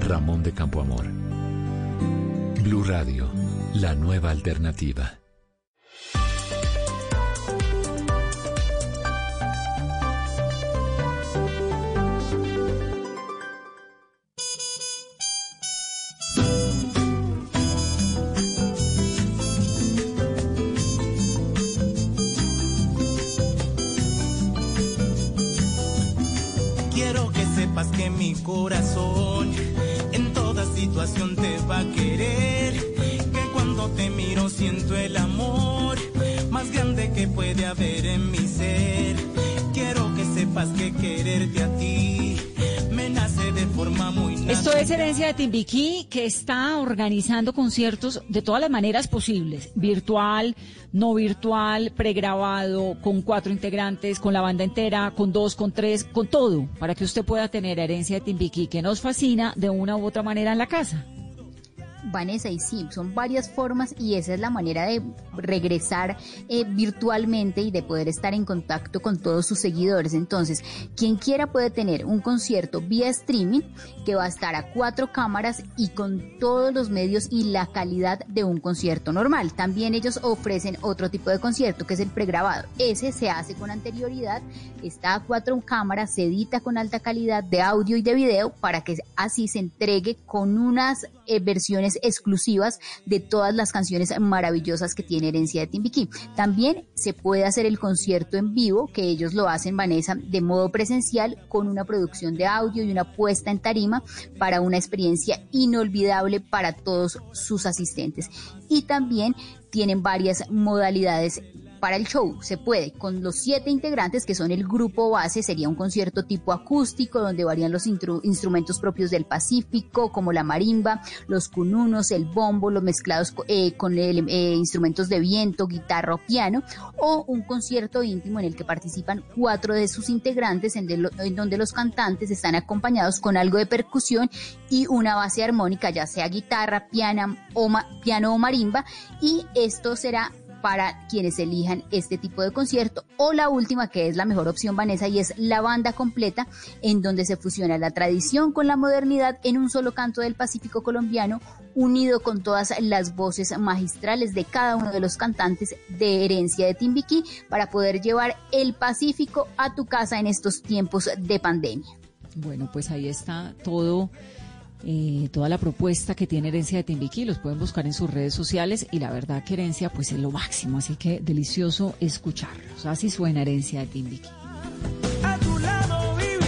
Ramón de Campoamor. Blue Radio, la nueva alternativa.
Es Herencia de Timbiquí, que está organizando conciertos de todas las maneras posibles. Virtual, no virtual, pregrabado, con cuatro integrantes, con la banda entera, con dos, con tres, con todo, para que usted pueda tener Herencia de Timbiquí, que nos fascina de una u otra manera en la casa.
Vanessa, y sí, son varias formas y esa es la manera de regresar eh, virtualmente y de poder estar en contacto con todos sus seguidores. Entonces, quien quiera puede tener un concierto vía streaming que va a estar a cuatro cámaras y con todos los medios y la calidad de un concierto normal. También ellos ofrecen otro tipo de concierto que es el pregrabado. Ese se hace con anterioridad, está a cuatro cámaras, se edita con alta calidad de audio y de video para que así se entregue con unas eh, versiones exclusivas de todas las canciones maravillosas que tiene Herencia de Timbiquí. También se puede hacer el concierto en vivo, que ellos lo hacen, Vanessa, de modo presencial, con una producción de audio y una puesta en tarima para una experiencia inolvidable para todos sus asistentes. Y también tienen varias modalidades para el show. Se puede con los siete integrantes que son el grupo base, sería un concierto tipo acústico donde varían los instrumentos propios del Pacífico como la marimba, los cununos, el bombo, los mezclados eh, con eh, instrumentos de viento, guitarra o piano, o un concierto íntimo en el que participan cuatro de sus integrantes en, donde los cantantes están acompañados con algo de percusión y una base armónica, ya sea guitarra, o, piano o marimba, y esto será para quienes elijan este tipo de concierto. O la última, que es la mejor opción, Vanessa, y es la banda completa, en donde se fusiona la tradición con la modernidad en un solo canto del Pacífico colombiano, unido con todas las voces magistrales de cada uno de los cantantes de herencia de Timbiquí, para poder llevar el Pacífico a tu casa en estos tiempos de pandemia.
Bueno, pues ahí está todo eh, toda la propuesta que tiene Herencia de Timbiquí. Los pueden buscar en sus redes sociales y la verdad que Herencia pues es lo máximo, así que delicioso escucharlos. Así suena Herencia de Timbiquí. A tu lado viviré.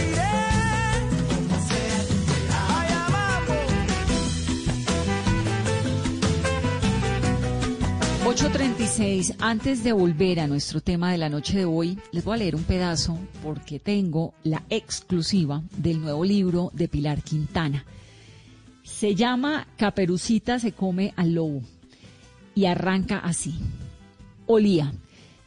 8.36, antes de volver a nuestro tema de la noche de hoy, les voy a leer un pedazo porque tengo la exclusiva del nuevo libro de Pilar Quintana. Se llama Caperucita se come al lobo y arranca así. Olía.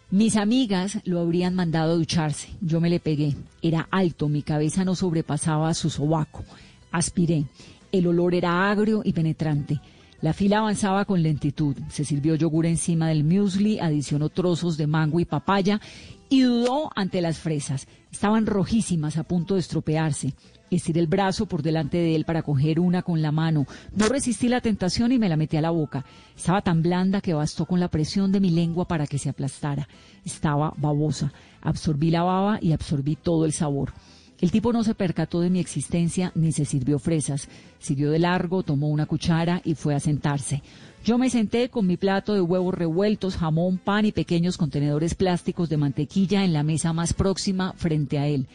Mis amigas lo habrían mandado a ducharse. Yo me le pegué. Era alto, mi cabeza no sobrepasaba su sobaco. Aspiré. El olor era agrio y penetrante. La fila avanzaba con lentitud. Se sirvió yogur encima del muesli, adicionó trozos de mango y papaya y dudó ante las fresas. Estaban rojísimas, a punto de estropearse. Estiré el brazo por delante de él para coger una con la mano. No resistí la tentación y me la metí a la boca. Estaba tan blanda que bastó con la presión de mi lengua para que se aplastara. Estaba babosa. Absorbí la baba y absorbí todo el sabor. El tipo no se percató de mi existencia ni se sirvió fresas. Siguió de largo, tomó una cuchara y fue a sentarse. Yo me senté con mi plato de huevos revueltos, jamón, pan y pequeños contenedores plásticos de mantequilla en la mesa más próxima frente a él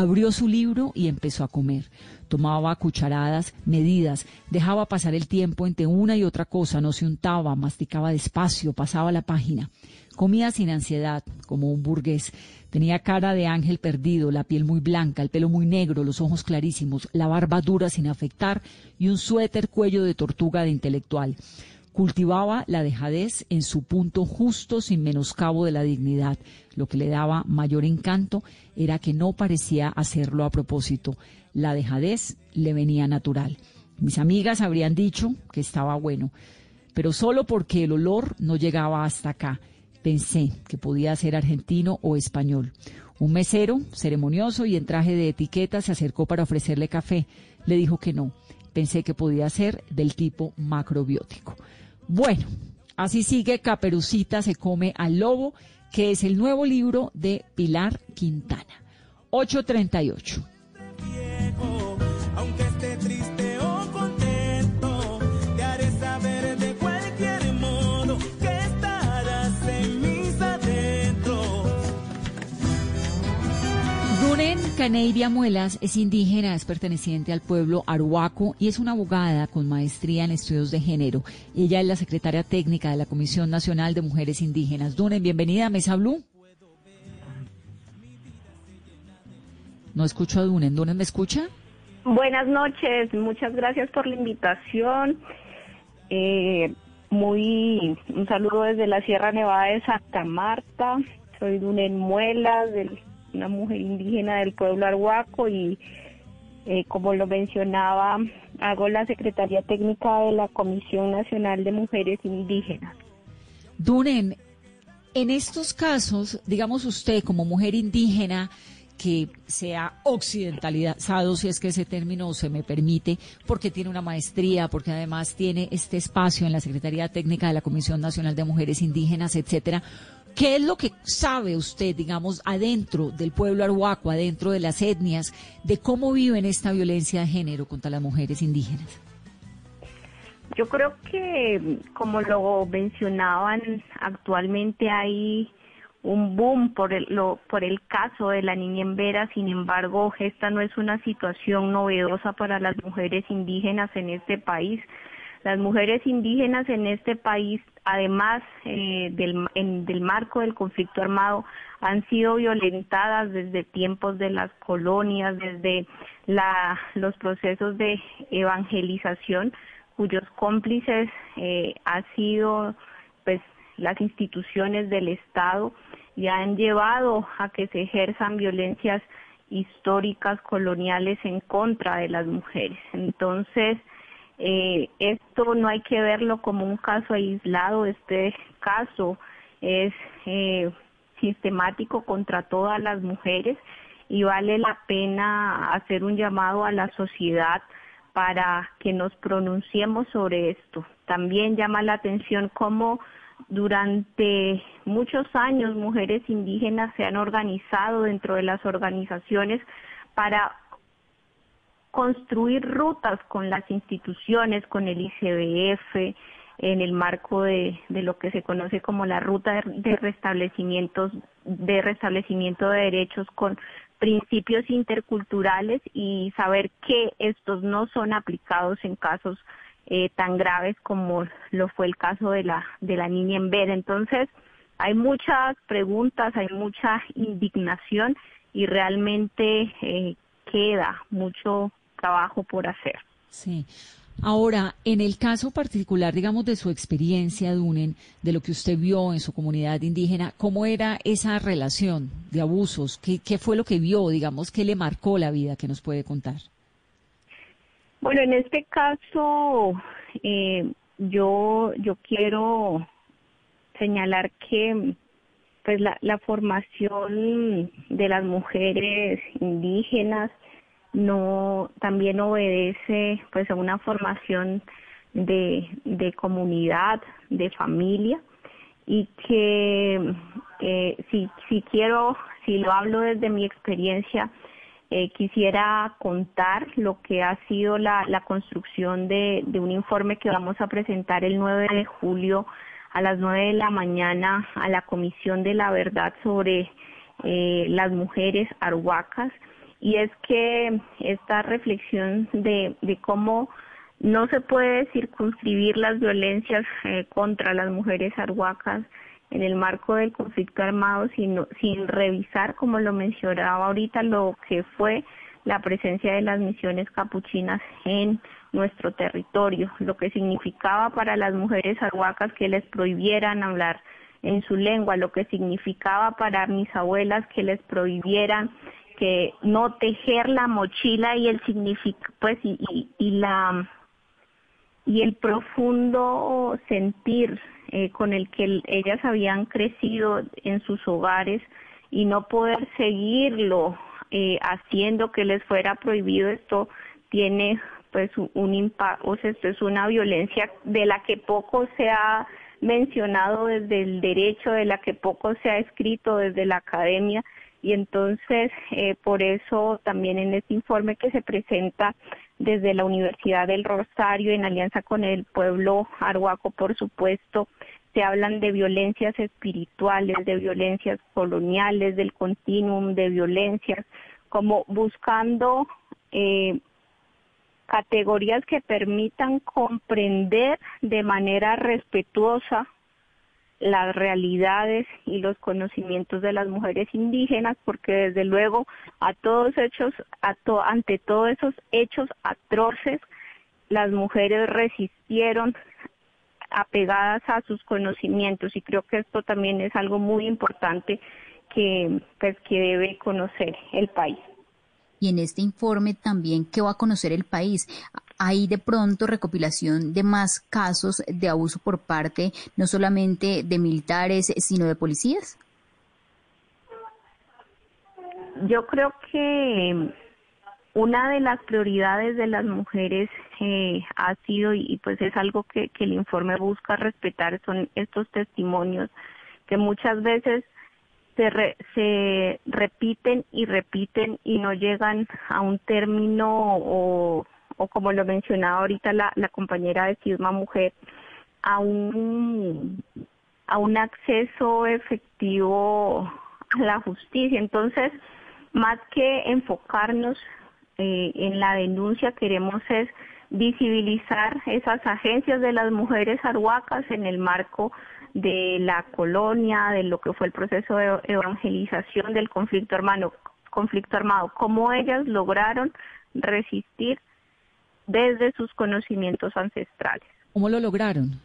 abrió su libro y empezó a comer. Tomaba cucharadas medidas, dejaba pasar el tiempo entre una y otra cosa, no se untaba, masticaba despacio, pasaba la página. Comía sin ansiedad, como un burgués. Tenía cara de ángel perdido, la piel muy blanca, el pelo muy negro, los ojos clarísimos, la barba dura sin afectar y un suéter cuello de tortuga de intelectual. Cultivaba la dejadez en su punto justo sin menoscabo de la dignidad. Lo que le daba mayor encanto era que no parecía hacerlo a propósito. La dejadez le venía natural. Mis amigas habrían dicho que estaba bueno, pero solo porque el olor no llegaba hasta acá. Pensé que podía ser argentino o español. Un mesero, ceremonioso y en traje de etiqueta, se acercó para ofrecerle café. Le dijo que no. Pensé que podía ser del tipo macrobiótico. Bueno, así sigue Caperucita se come al lobo, que es el nuevo libro de Pilar Quintana. 838. Caneidia Muelas es indígena, es perteneciente al pueblo aruaco y es una abogada con maestría en estudios de género. Ella es la secretaria técnica de la Comisión Nacional de Mujeres Indígenas. Dunen, bienvenida a Mesa Blue. No escucho a Dunen. ¿Dunen me escucha?
Buenas noches, muchas gracias por la invitación. Eh, muy un saludo desde la Sierra Nevada de Santa Marta. Soy Dunen Muelas del una mujer indígena del pueblo arhuaco y eh, como lo mencionaba hago la Secretaría Técnica de la Comisión Nacional de Mujeres Indígenas.
Dunen, en estos casos, digamos usted como mujer indígena, que sea occidentalizado, si es que ese término se me permite, porque tiene una maestría, porque además tiene este espacio en la Secretaría Técnica de la Comisión Nacional de Mujeres Indígenas, etcétera. ¿Qué es lo que sabe usted, digamos, adentro del pueblo arhuaco, adentro de las etnias, de cómo viven esta violencia de género contra las mujeres indígenas?
Yo creo que, como lo mencionaban, actualmente hay un boom por el, lo, por el caso de la niña en Vera, sin embargo, esta no es una situación novedosa para las mujeres indígenas en este país. Las mujeres indígenas en este país, además eh, del, del marco del conflicto armado, han sido violentadas desde tiempos de las colonias, desde la, los procesos de evangelización, cuyos cómplices eh, han sido pues las instituciones del Estado y han llevado a que se ejerzan violencias históricas coloniales en contra de las mujeres. Entonces, eh, esto no hay que verlo como un caso aislado, este caso es eh, sistemático contra todas las mujeres y vale la pena hacer un llamado a la sociedad para que nos pronunciemos sobre esto. También llama la atención cómo durante muchos años mujeres indígenas se han organizado dentro de las organizaciones para construir rutas con las instituciones, con el ICBF, en el marco de, lo que se conoce como la ruta de, restablecimientos de restablecimiento de derechos con principios interculturales y saber que estos no son aplicados en casos eh, tan graves como lo fue el caso de la, de la niña en Vera. Entonces, hay muchas preguntas, hay mucha indignación y realmente eh, queda mucho trabajo por hacer.
Sí. Ahora, en el caso particular, digamos, de su experiencia, Dunen, de lo que usted vio en su comunidad indígena, ¿cómo era esa relación de abusos? ¿Qué, qué fue lo que vio, digamos, qué le marcó la vida que nos puede contar?
Bueno, en este caso, eh, yo, yo quiero señalar que pues la, la formación de las mujeres indígenas no también obedece pues a una formación de, de comunidad, de familia y que eh, si, si quiero, si lo hablo desde mi experiencia, eh, quisiera contar lo que ha sido la, la construcción de, de, un informe que vamos a presentar el 9 de julio a las 9 de la mañana a la Comisión de la Verdad sobre eh, las mujeres arhuacas. Y es que esta reflexión de, cómo no se puede circunscribir las violencias eh, contra las mujeres arhuacas en el marco del conflicto armado sin, sin revisar, como lo mencionaba ahorita, lo que fue la presencia de las misiones capuchinas en nuestro territorio, lo que significaba para las mujeres arhuacas que les prohibieran hablar en su lengua, lo que significaba para mis abuelas que les prohibieran que no tejer la mochila y el pues y, y la y el profundo sentir eh, con el que ellas habían crecido en sus hogares y no poder seguirlo eh, haciendo que les fuera prohibido esto tiene pues un impacto, o sea, esto es una violencia de la que poco se ha mencionado desde el derecho, de la que poco se ha escrito desde la academia y entonces eh, por eso también en este informe que se presenta desde la Universidad del Rosario en alianza con el pueblo arhuaco, por supuesto, se hablan de violencias espirituales, de violencias coloniales, del continuum de violencias, como buscando eh, categorías que permitan comprender de manera respetuosa las realidades y los conocimientos de las mujeres indígenas, porque desde luego a todos hechos, ante todos esos hechos atroces, las mujeres resistieron apegadas a sus conocimientos y creo que esto también es algo muy importante que pues que debe conocer el país
y en este informe también qué va a conocer el país. Hay de pronto recopilación de más casos de abuso por parte no solamente de militares, sino de policías?
Yo creo que una de las prioridades de las mujeres eh, ha sido, y pues es algo que, el informe busca respetar, son estos testimonios que muchas veces se, se repiten y repiten y no llegan a un término o, o como lo mencionaba ahorita la, la compañera de Cisma Mujer, a un, a un acceso efectivo a la justicia. Entonces, más que enfocarnos eh, en la denuncia, queremos es visibilizar esas agencias de las mujeres arhuacas en el marco de la colonia, de lo que fue el proceso de evangelización del conflicto hermano, conflicto armado, cómo ellas lograron resistir desde sus conocimientos ancestrales.
¿Cómo lo lograron?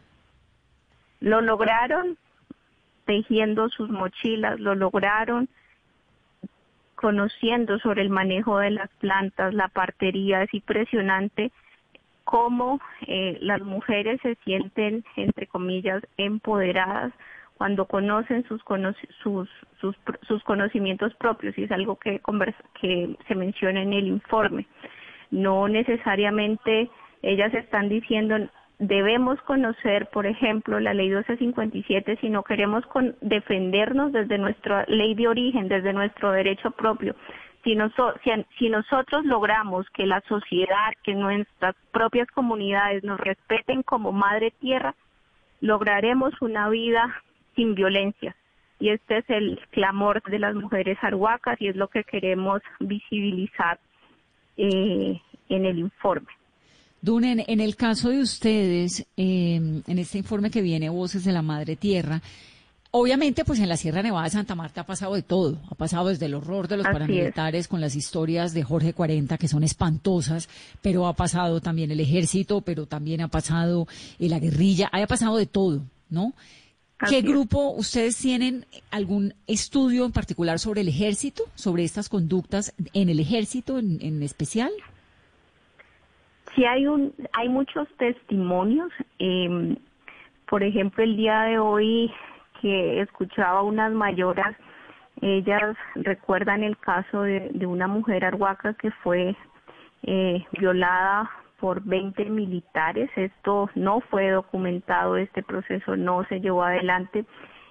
Lo lograron tejiendo sus mochilas, lo lograron conociendo sobre el manejo de las plantas, la partería, es impresionante cómo eh, las mujeres se sienten, entre comillas, empoderadas cuando conocen sus, sus, sus, sus conocimientos propios, y es algo que, que se menciona en el informe. No necesariamente ellas están diciendo debemos conocer, por ejemplo, la ley 1257 si no queremos defendernos desde nuestra ley de origen, desde nuestro derecho propio. Si, si, nosotros logramos que la sociedad, que nuestras propias comunidades nos respeten como madre tierra, lograremos una vida sin violencia. Y este es el clamor de las mujeres arhuacas y es lo que queremos visibilizar eh, en el informe.
Dunen, en el caso de ustedes, em, en este informe que viene, Voces de la Madre Tierra, obviamente pues en la Sierra Nevada de Santa Marta ha pasado de todo, ha pasado desde el horror de los paramilitares con las historias de Jorge 40 que son espantosas, pero ha pasado también el ejército, pero también ha pasado eh, la guerrilla, ha pasado de todo, ¿no? ¿Qué grupo ustedes tienen algún estudio en particular sobre el ejército, sobre estas conductas en el ejército en especial?
Sí hay un, hay muchos testimonios. Eh, por ejemplo, el día de hoy que escuchaba unas mayoras, ellas recuerdan el caso de, de una mujer arhuaca que fue eh, violada por 20 militares. Esto no fue documentado, este proceso no se llevó adelante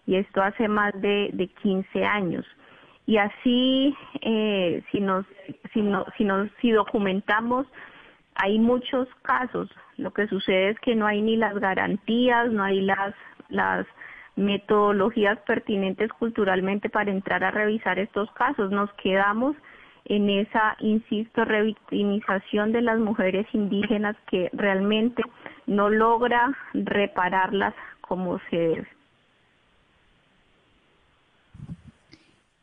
y esto hace más de, de 15 años. Y así, eh, si nos, si, no, si, nos, si documentamos hay muchos casos. Lo que sucede es que no hay ni las garantías, no hay las, las metodologías pertinentes culturalmente para entrar a revisar estos casos. Nos quedamos en esa, insisto, revictimización de las mujeres indígenas que realmente no logra repararlas como se debe.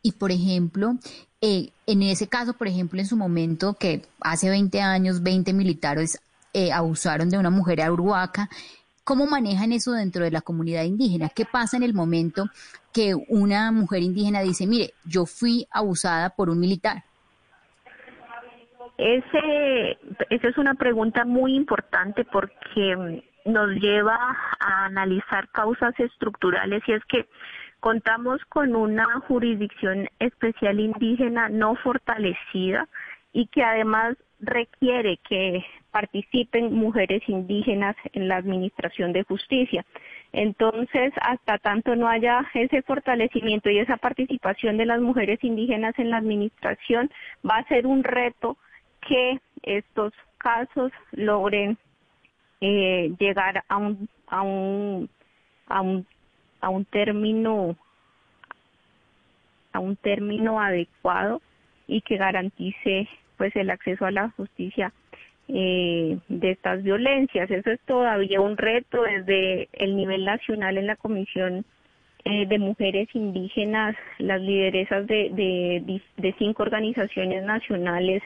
Y por ejemplo, eh, en ese caso, por ejemplo, en su momento, que hace 20 años, 20 militares eh, abusaron de una mujer urhuaca, ¿cómo manejan eso dentro de la comunidad indígena? ¿Qué pasa en el momento que una mujer indígena dice, mire, yo fui abusada por un militar?
Ese, esa es una pregunta muy importante porque nos lleva a analizar causas estructurales y es que Contamos con una jurisdicción especial indígena no fortalecida y que además requiere que participen mujeres indígenas en la administración de justicia. Entonces, hasta tanto no haya ese fortalecimiento y esa participación de las mujeres indígenas en la administración, va a ser un reto que estos casos logren eh, llegar a un, a un, a un a un término a un término adecuado y que garantice pues el acceso a la justicia eh, de estas violencias. Eso es todavía un reto desde el nivel nacional en la Comisión eh, de Mujeres Indígenas, las lideresas de, de, de cinco organizaciones nacionales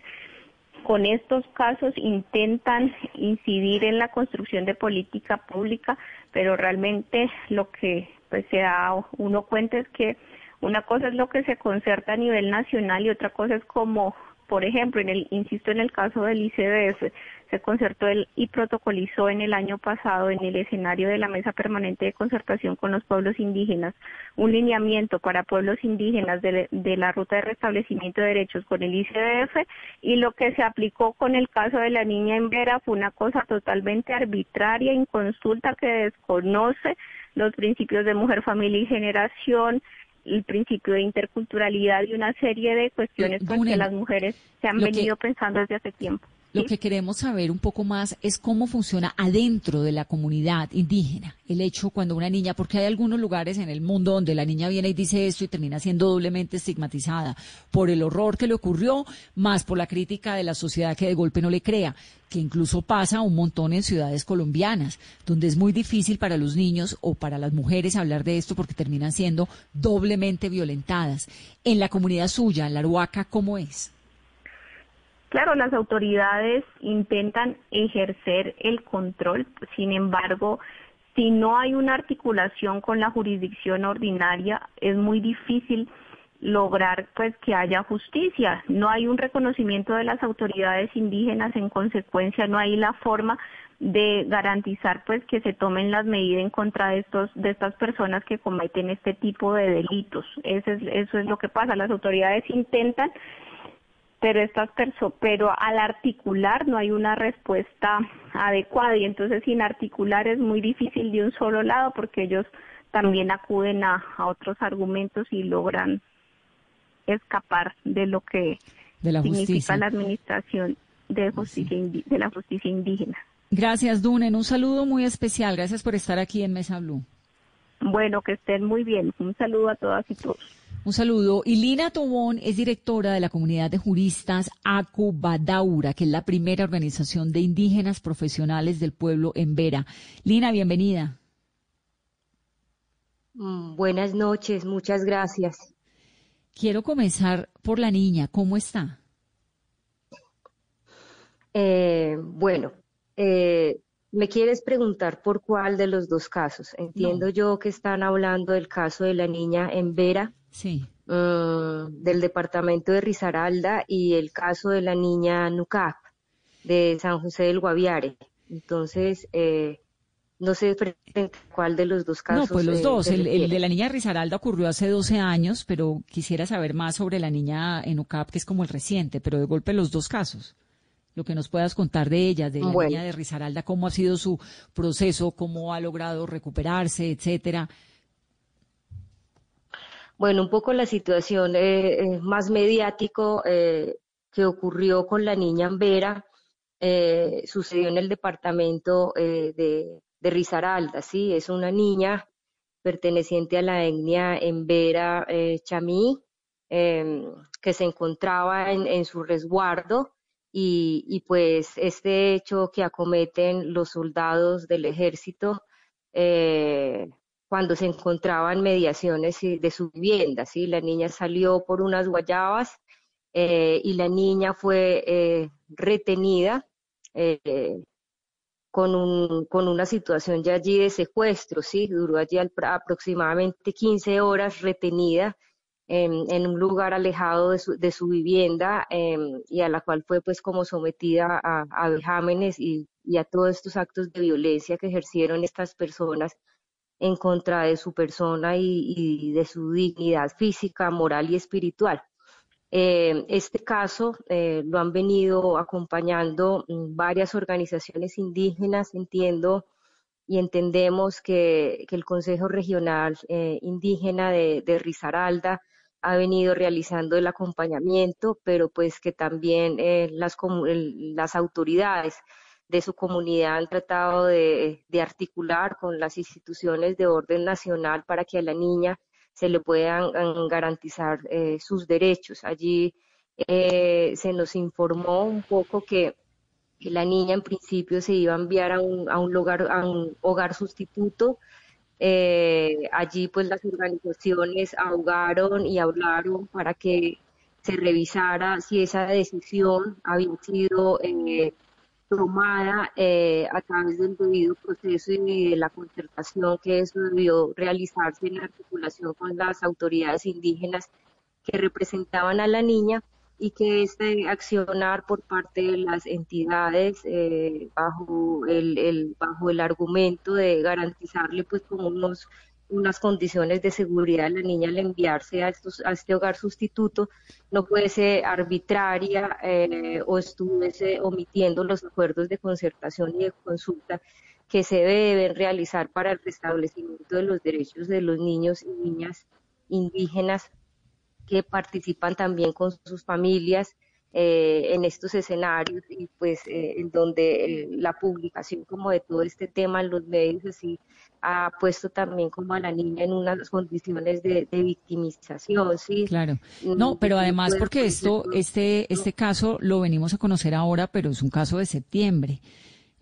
con estos casos intentan incidir en la construcción de política pública, pero realmente lo que pues se da uno cuenta es que una cosa es lo que se concerta a nivel nacional y otra cosa es como por ejemplo, en el, insisto en el caso del ICDF, se concertó el, y protocolizó en el año pasado en el escenario de la Mesa Permanente de Concertación con los Pueblos Indígenas un lineamiento para pueblos indígenas de, de la Ruta de Restablecimiento de Derechos con el ICDF y lo que se aplicó con el caso de la niña en Vera fue una cosa totalmente arbitraria, inconsulta, que desconoce los principios de mujer, familia y generación, el principio de interculturalidad y una serie de cuestiones con que las mujeres se han venido pensando desde hace tiempo.
Lo que queremos saber un poco más es cómo funciona adentro de la comunidad indígena. El hecho cuando una niña, porque hay algunos lugares en el mundo donde la niña viene y dice esto y termina siendo doblemente estigmatizada por el horror que le ocurrió, más por la crítica de la sociedad que de golpe no le crea, que incluso pasa un montón en ciudades colombianas, donde es muy difícil para los niños o para las mujeres hablar de esto porque terminan siendo doblemente violentadas. En la comunidad suya, en la Aruaca, ¿cómo es?
Claro, las autoridades intentan ejercer el control, sin embargo, si no hay una articulación con la jurisdicción ordinaria, es muy difícil lograr pues que haya justicia. No hay un reconocimiento de las autoridades indígenas, en consecuencia no hay la forma de garantizar pues que se tomen las medidas en contra de estos de estas personas que cometen este tipo de delitos. Eso es, eso es lo que pasa. Las autoridades intentan pero estas pero al articular no hay una respuesta adecuada y entonces sin articular es muy difícil de un solo lado porque ellos también acuden a, otros argumentos y logran escapar de lo que significa la administración de justicia de la justicia indígena.
Gracias, Dunen. Un saludo muy especial. Gracias por estar aquí en Mesa Blue.
Bueno, que estén muy bien. Un saludo a todas y todos.
Un saludo. Y Lina Tobón es directora de la comunidad de juristas Acubadaura, que es la primera organización de indígenas profesionales del pueblo en Vera. Lina, bienvenida.
Mm, buenas noches, muchas gracias.
Quiero comenzar por la niña. ¿Cómo está?
Eh, bueno, eh, me quieres preguntar por cuál de los dos casos. Entiendo yo que están hablando del caso de la niña en Vera
sí.
Mm, del departamento de Risaralda y el caso de la niña Nucap de San José del Guaviare. Entonces, eh, no sé cuál de los dos casos.
No, pues los dos. El, de la niña Risaralda ocurrió hace 12 años, pero quisiera saber más sobre la niña en UCAP, que es como el reciente, pero de golpe los dos casos. Lo que nos puedas contar de ella, de la niña de Risaralda, cómo ha sido su proceso, cómo ha logrado recuperarse, etcétera.
Bueno, un poco la situación eh, eh, más mediático eh, que ocurrió con la niña Ambera sucedió en el departamento de, de, Risaralda, ¿sí? Es una niña perteneciente a la etnia Embera Chamí, em, que se encontraba en, su resguardo y, y, pues este hecho que acometen los soldados del ejército cuando se encontraban mediaciones de su vivienda. ¿sí? La niña salió por unas guayabas eh, y la niña fue eh, retenida eh, con, un, con una situación ya allí de secuestro, ¿sí? duró allí aproximadamente 15 horas retenida en, un lugar alejado de su, de su vivienda em, y a la cual fue pues como sometida a, a vejámenes y, y a todos estos actos de violencia que ejercieron estas personas en contra de su persona y, de su dignidad física, moral y espiritual. Eh, este caso eh, lo han venido acompañando mm, varias organizaciones indígenas, entiendo y entendemos que, el Consejo Regional eh, Indígena de, de, Risaralda ha venido realizando el acompañamiento, pero pues que también las, las autoridades de su comunidad han tratado de, articular con las instituciones de orden nacional para que a la niña se le puedan garantizar eh, sus derechos. Allí eh, se nos informó un poco que, la niña en principio se iba a enviar a un, a un, lugar, a un hogar sustituto. Eh, allí pues las organizaciones ahogaron y hablaron para que se revisara si esa decisión había sido tomada eh, a través del debido proceso y de la concertación que eso debió realizarse en articulación con las autoridades indígenas que representaban a la niña y que este accionar por parte de las entidades eh, bajo el, el, bajo el argumento de garantizarle pues como unos unas condiciones de seguridad a la niña al enviarse a, este hogar sustituto no puede ser arbitraria eh, o estuviese omitiendo los acuerdos de concertación y de consulta que se deben realizar para el restablecimiento de los derechos de los niños y niñas indígenas que participan también con sus familias eh, en estos escenarios y pues eh, en donde la publicación como de todo este tema en los medios así ha puesto también como a la niña en unas condiciones de, victimización, sí.
Claro. Mm, no, pero además porque esto, este, este caso lo venimos a conocer ahora, pero es un caso de septiembre.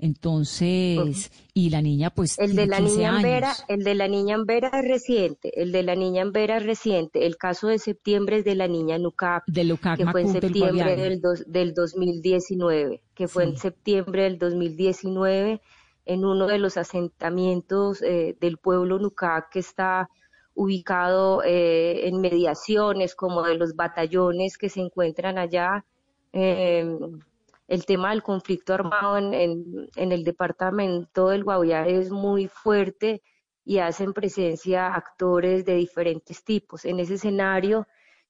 Entonces, y la niña pues
el de la niña en Vera, el de la niña en Vera es reciente, el de la niña en Vera es reciente, el caso de septiembre es de la niña Nucap,
de
que fue en septiembre del, del 2019, que fue en septiembre del 2019 en uno de los asentamientos eh, del pueblo Nucac que está ubicado eh, en mediaciones como de los batallones que se encuentran allá. Eh, el tema del conflicto armado en, el departamento del Guaviare es muy fuerte y hacen presencia actores de diferentes tipos. En ese escenario,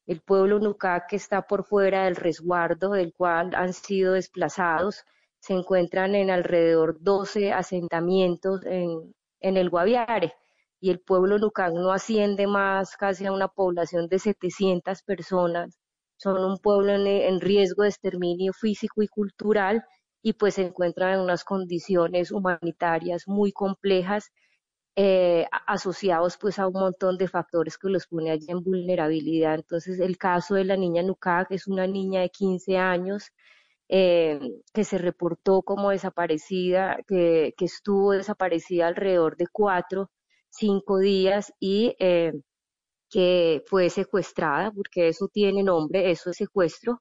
el pueblo Nucac que está por fuera del resguardo del cual han sido desplazados, se encuentran en alrededor 12 asentamientos en, en el Guaviare y el pueblo Nucac no asciende más casi a una población de 700 personas son un pueblo en, riesgo de exterminio físico y cultural y pues se encuentran en unas condiciones humanitarias muy complejas eh, asociados pues a un montón de factores que los pone allí en vulnerabilidad. Entonces el caso de la niña Nucac es una niña de 15 años eh, que se reportó como desaparecida, que, que, estuvo desaparecida alrededor de cuatro, cinco días y eh, que fue secuestrada, porque eso tiene nombre, eso es secuestro,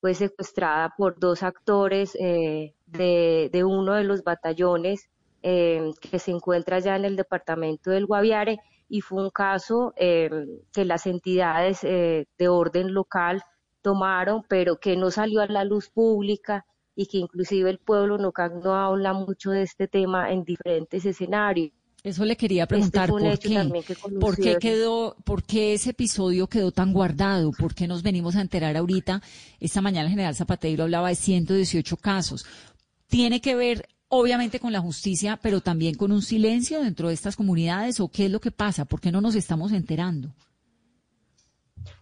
fue secuestrada por dos actores eh, de, de, uno de los batallones eh, que se encuentra ya en el departamento del Guaviare y fue un caso eh, que las entidades de orden local tomaron, pero que no salió a la luz pública y que inclusive el pueblo no, no habla mucho de este tema en diferentes escenarios.
Eso le quería este preguntar, ¿por qué? ¿Por qué quedó, por qué ese episodio quedó tan guardado? ¿Por qué nos venimos a enterar ahorita? Esta mañana el general Zapatero hablaba de 118 casos. ¿Tiene que ver, obviamente, con la justicia, pero también con un silencio dentro de estas comunidades? ¿O qué es lo que pasa? ¿Por qué no nos estamos enterando?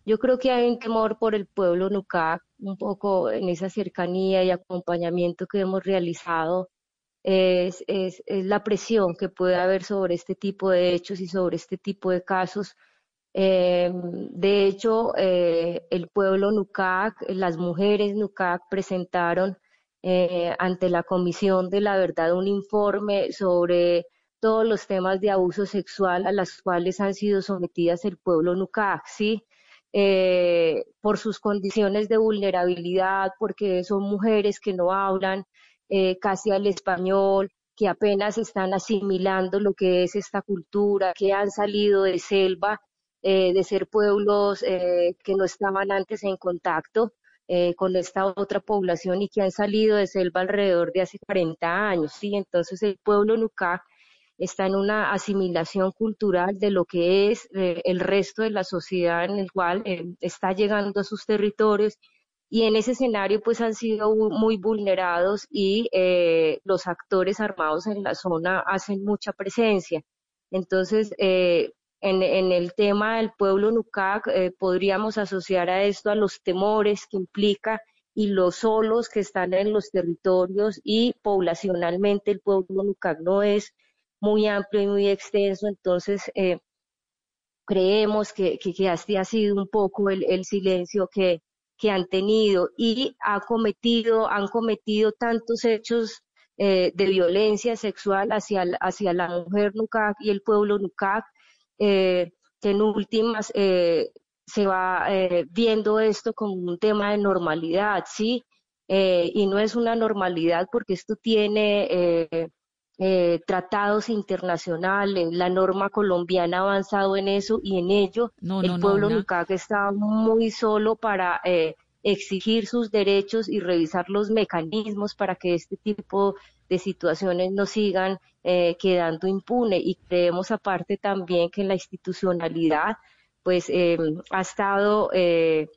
Yo creo que hay un temor por el pueblo Nucac, un poco en esa cercanía y acompañamiento que hemos realizado es, es, es, la presión que puede haber sobre este tipo de hechos y sobre este tipo de casos. Eh, de hecho, eh, el pueblo Nucac, las mujeres Nucac presentaron eh, ante la Comisión de la Verdad un informe sobre todos los temas de abuso sexual a los cuales han sido sometidas el pueblo Nucac, ¿sí? por sus condiciones de vulnerabilidad, porque son mujeres que no hablan, eh, casi al español, que apenas están asimilando lo que es esta cultura, que han salido de selva, eh, de ser pueblos eh, que no estaban antes en contacto con esta otra población y que han salido de selva alrededor de hace 40 años. ¿sí? Entonces el pueblo Nuca está en una asimilación cultural de lo que es el resto de la sociedad en el cual está llegando a sus territorios y en ese escenario pues han sido muy vulnerados y eh, los actores armados en la zona hacen mucha presencia. Entonces, eh, en, el tema del pueblo Nucac eh, podríamos asociar a esto a los temores que implica y los solos que están en los territorios y poblacionalmente el pueblo Nucac no es muy amplio y muy extenso, entonces creemos que, que, ha sido un poco el silencio que, que han tenido y ha cometido, han cometido tantos hechos eh, de violencia sexual hacia, hacia la mujer Nucac y el pueblo Nucac, eh, que en últimas eh, se va viendo esto como un tema de normalidad, ¿sí? y no es una normalidad porque esto tiene tratados internacionales, la norma colombiana ha avanzado en eso y en ello. El pueblo no, está muy solo para exigir sus derechos y revisar los mecanismos para que este tipo de situaciones no sigan eh, quedando impune. Y creemos aparte también que la institucionalidad pues eh, ha estado eh,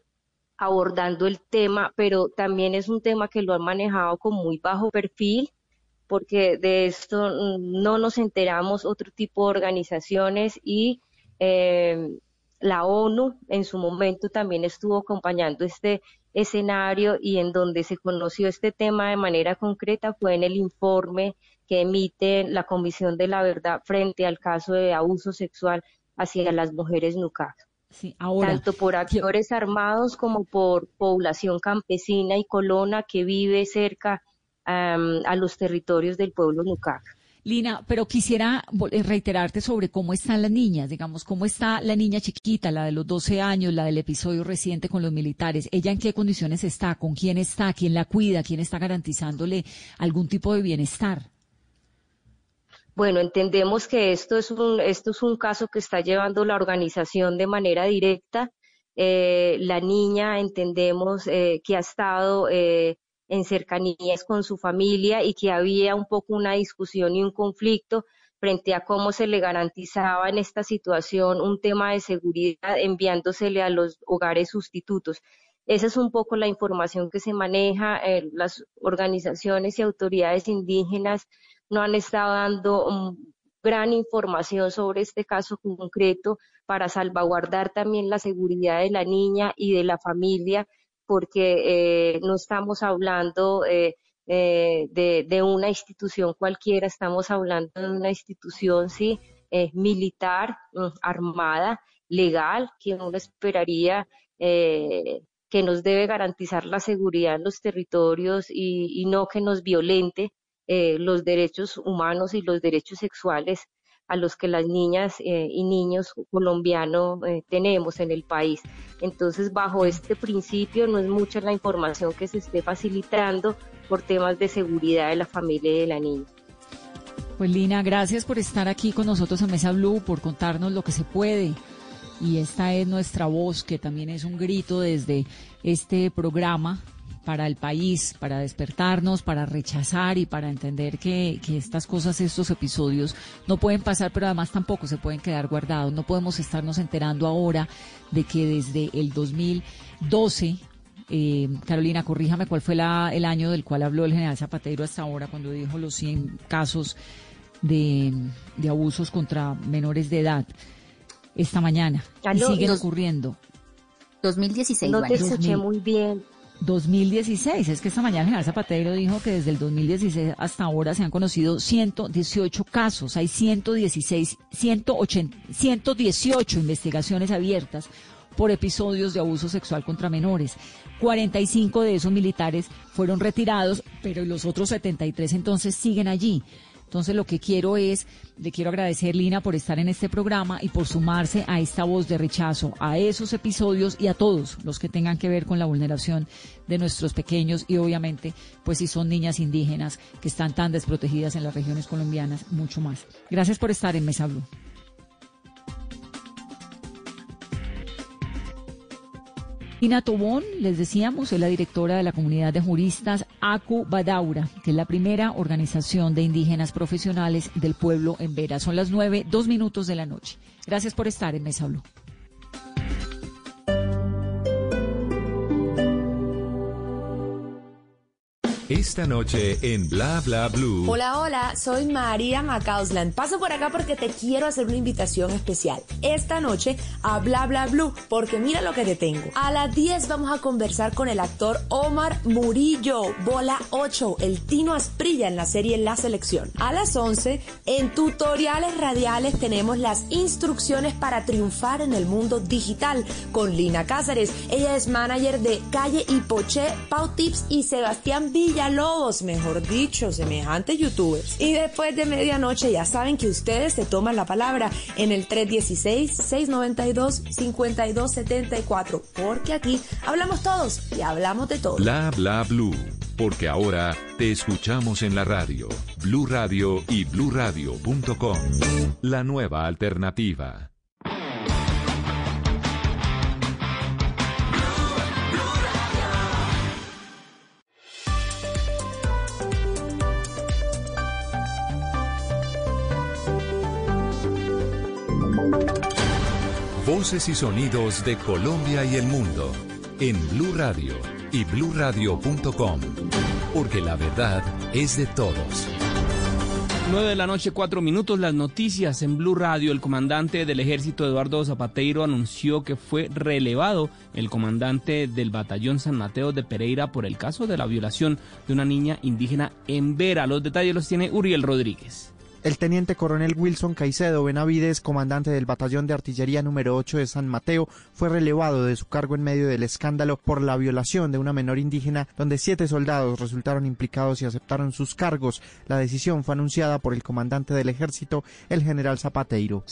abordando el tema, pero también es un tema que lo han manejado con muy bajo perfil, porque de esto no nos enteramos otro tipo de organizaciones y la ONU en su momento también estuvo acompañando este escenario y en donde se conoció este tema de manera concreta fue en el informe que emite la Comisión de la Verdad frente al caso de abuso sexual hacia las mujeres NUCAC. Tanto por actores armados como por población campesina y colona que vive cerca a los territorios del pueblo NUCAC.
Lina, pero quisiera eh, reiterarte sobre cómo están las niñas, digamos, cómo está la niña chiquita, la de los 12 años, la del episodio reciente con los militares. ¿Ella en qué condiciones está? ¿Con quién está? ¿Quién la cuida? ¿Quién está garantizándole algún tipo de bienestar?
Bueno, entendemos que esto es un, esto es un caso que está llevando la organización de manera directa. Eh, la niña entendemos eh, que ha estado en cercanías con su familia y que había un poco una discusión y un conflicto frente a cómo se le garantizaba en esta situación un tema de seguridad enviándosele a los hogares sustitutos. Esa es un poco la información que se maneja. Eh, las organizaciones y autoridades indígenas no han estado dando gran información sobre este caso concreto para salvaguardar también la seguridad de la niña y de la familia porque eh, no estamos hablando eh, eh, de, una institución cualquiera, estamos hablando de una institución sí militar, mm, armada, legal, que uno esperaría que nos debe garantizar la seguridad en los territorios y no que nos violente los derechos humanos y los derechos sexuales a los que las niñas eh, y niños colombianos eh, tenemos en el país. Entonces, bajo este principio, no es mucha la información que se esté facilitando por temas de seguridad de la familia y de la niña.
Pues Lina, gracias por estar aquí con nosotros en Mesa Blue, por contarnos lo que se puede. Y esta es nuestra voz, que también es un grito desde este programa para el país, para despertarnos, para rechazar y para entender que, que, estas cosas, estos episodios no pueden pasar, pero además tampoco se pueden quedar guardados. No podemos estarnos enterando ahora de que desde el 2012 eh, Carolina, corríjame cuál fue la, el año del cual habló el general Zapatero hasta ahora, cuando dijo los 100 casos de, de abusos contra menores de edad esta mañana. y siguen ocurriendo.
2016.
No te escuché muy bien.
2016. Es que esta mañana general Zapatero dijo que desde el 2016 hasta ahora se han conocido 118 casos. Hay 116, 180, 118 investigaciones abiertas por episodios de abuso sexual contra menores. 45 de esos militares fueron retirados, pero los otros 73 entonces siguen allí. Entonces lo que quiero es, le quiero agradecer Lina por estar en este programa y por sumarse a esta voz de rechazo a esos episodios y a todos los que tengan que ver con la vulneración de nuestros pequeños y obviamente pues si son niñas indígenas que están tan desprotegidas en las regiones colombianas, mucho más. Gracias por estar en Mesa Blue. Ina Tobón, les decíamos, es la directora de la comunidad de juristas ACU Badaura, que es la primera organización de indígenas profesionales del pueblo en Vera. Son las nueve, dos minutos de la noche. Gracias por estar en Mesa Blue.
Esta noche en Bla Bla Blue.
Hola, hola, soy María Macausland. Paso por acá porque te quiero hacer una invitación especial. Esta noche a Bla Bla Blue, porque mira lo que te tengo. A las 10 vamos a conversar con el actor Omar Murillo, Bola 8, el Tino Asprilla en la serie La Selección. A las 11, en tutoriales radiales tenemos las instrucciones para triunfar en el mundo digital con Lina Cáceres. Ella es manager de Calle y Poché, Pau Tips y Sebastián Villa Lobos, mejor dicho, semejantes youtubers. Y después de medianoche ya saben que ustedes se toman la palabra en el 316-692-5274, porque aquí hablamos todos y hablamos de todo.
Bla bla blue, porque ahora te escuchamos en la radio, Blue Radio y bluradio.com. La nueva alternativa. Voces y sonidos de Colombia y el mundo en Blue Radio y bluradio.com, porque la verdad es de todos.
9 de la noche, 4 minutos, las noticias en Blue Radio. El comandante del ejército Eduardo Zapateiro anunció que fue relevado el comandante del batallón San Mateo de Pereira por el caso de la violación de una niña indígena en Vera. Los detalles los tiene Uriel Rodríguez.
El teniente coronel Wilson Caicedo Benavides, comandante del batallón de artillería número 8 de San Mateo, fue relevado de su cargo en medio del escándalo por la violación de una menor indígena, donde siete soldados resultaron implicados y aceptaron sus cargos. La decisión fue anunciada por el comandante del ejército, el general Zapateiro.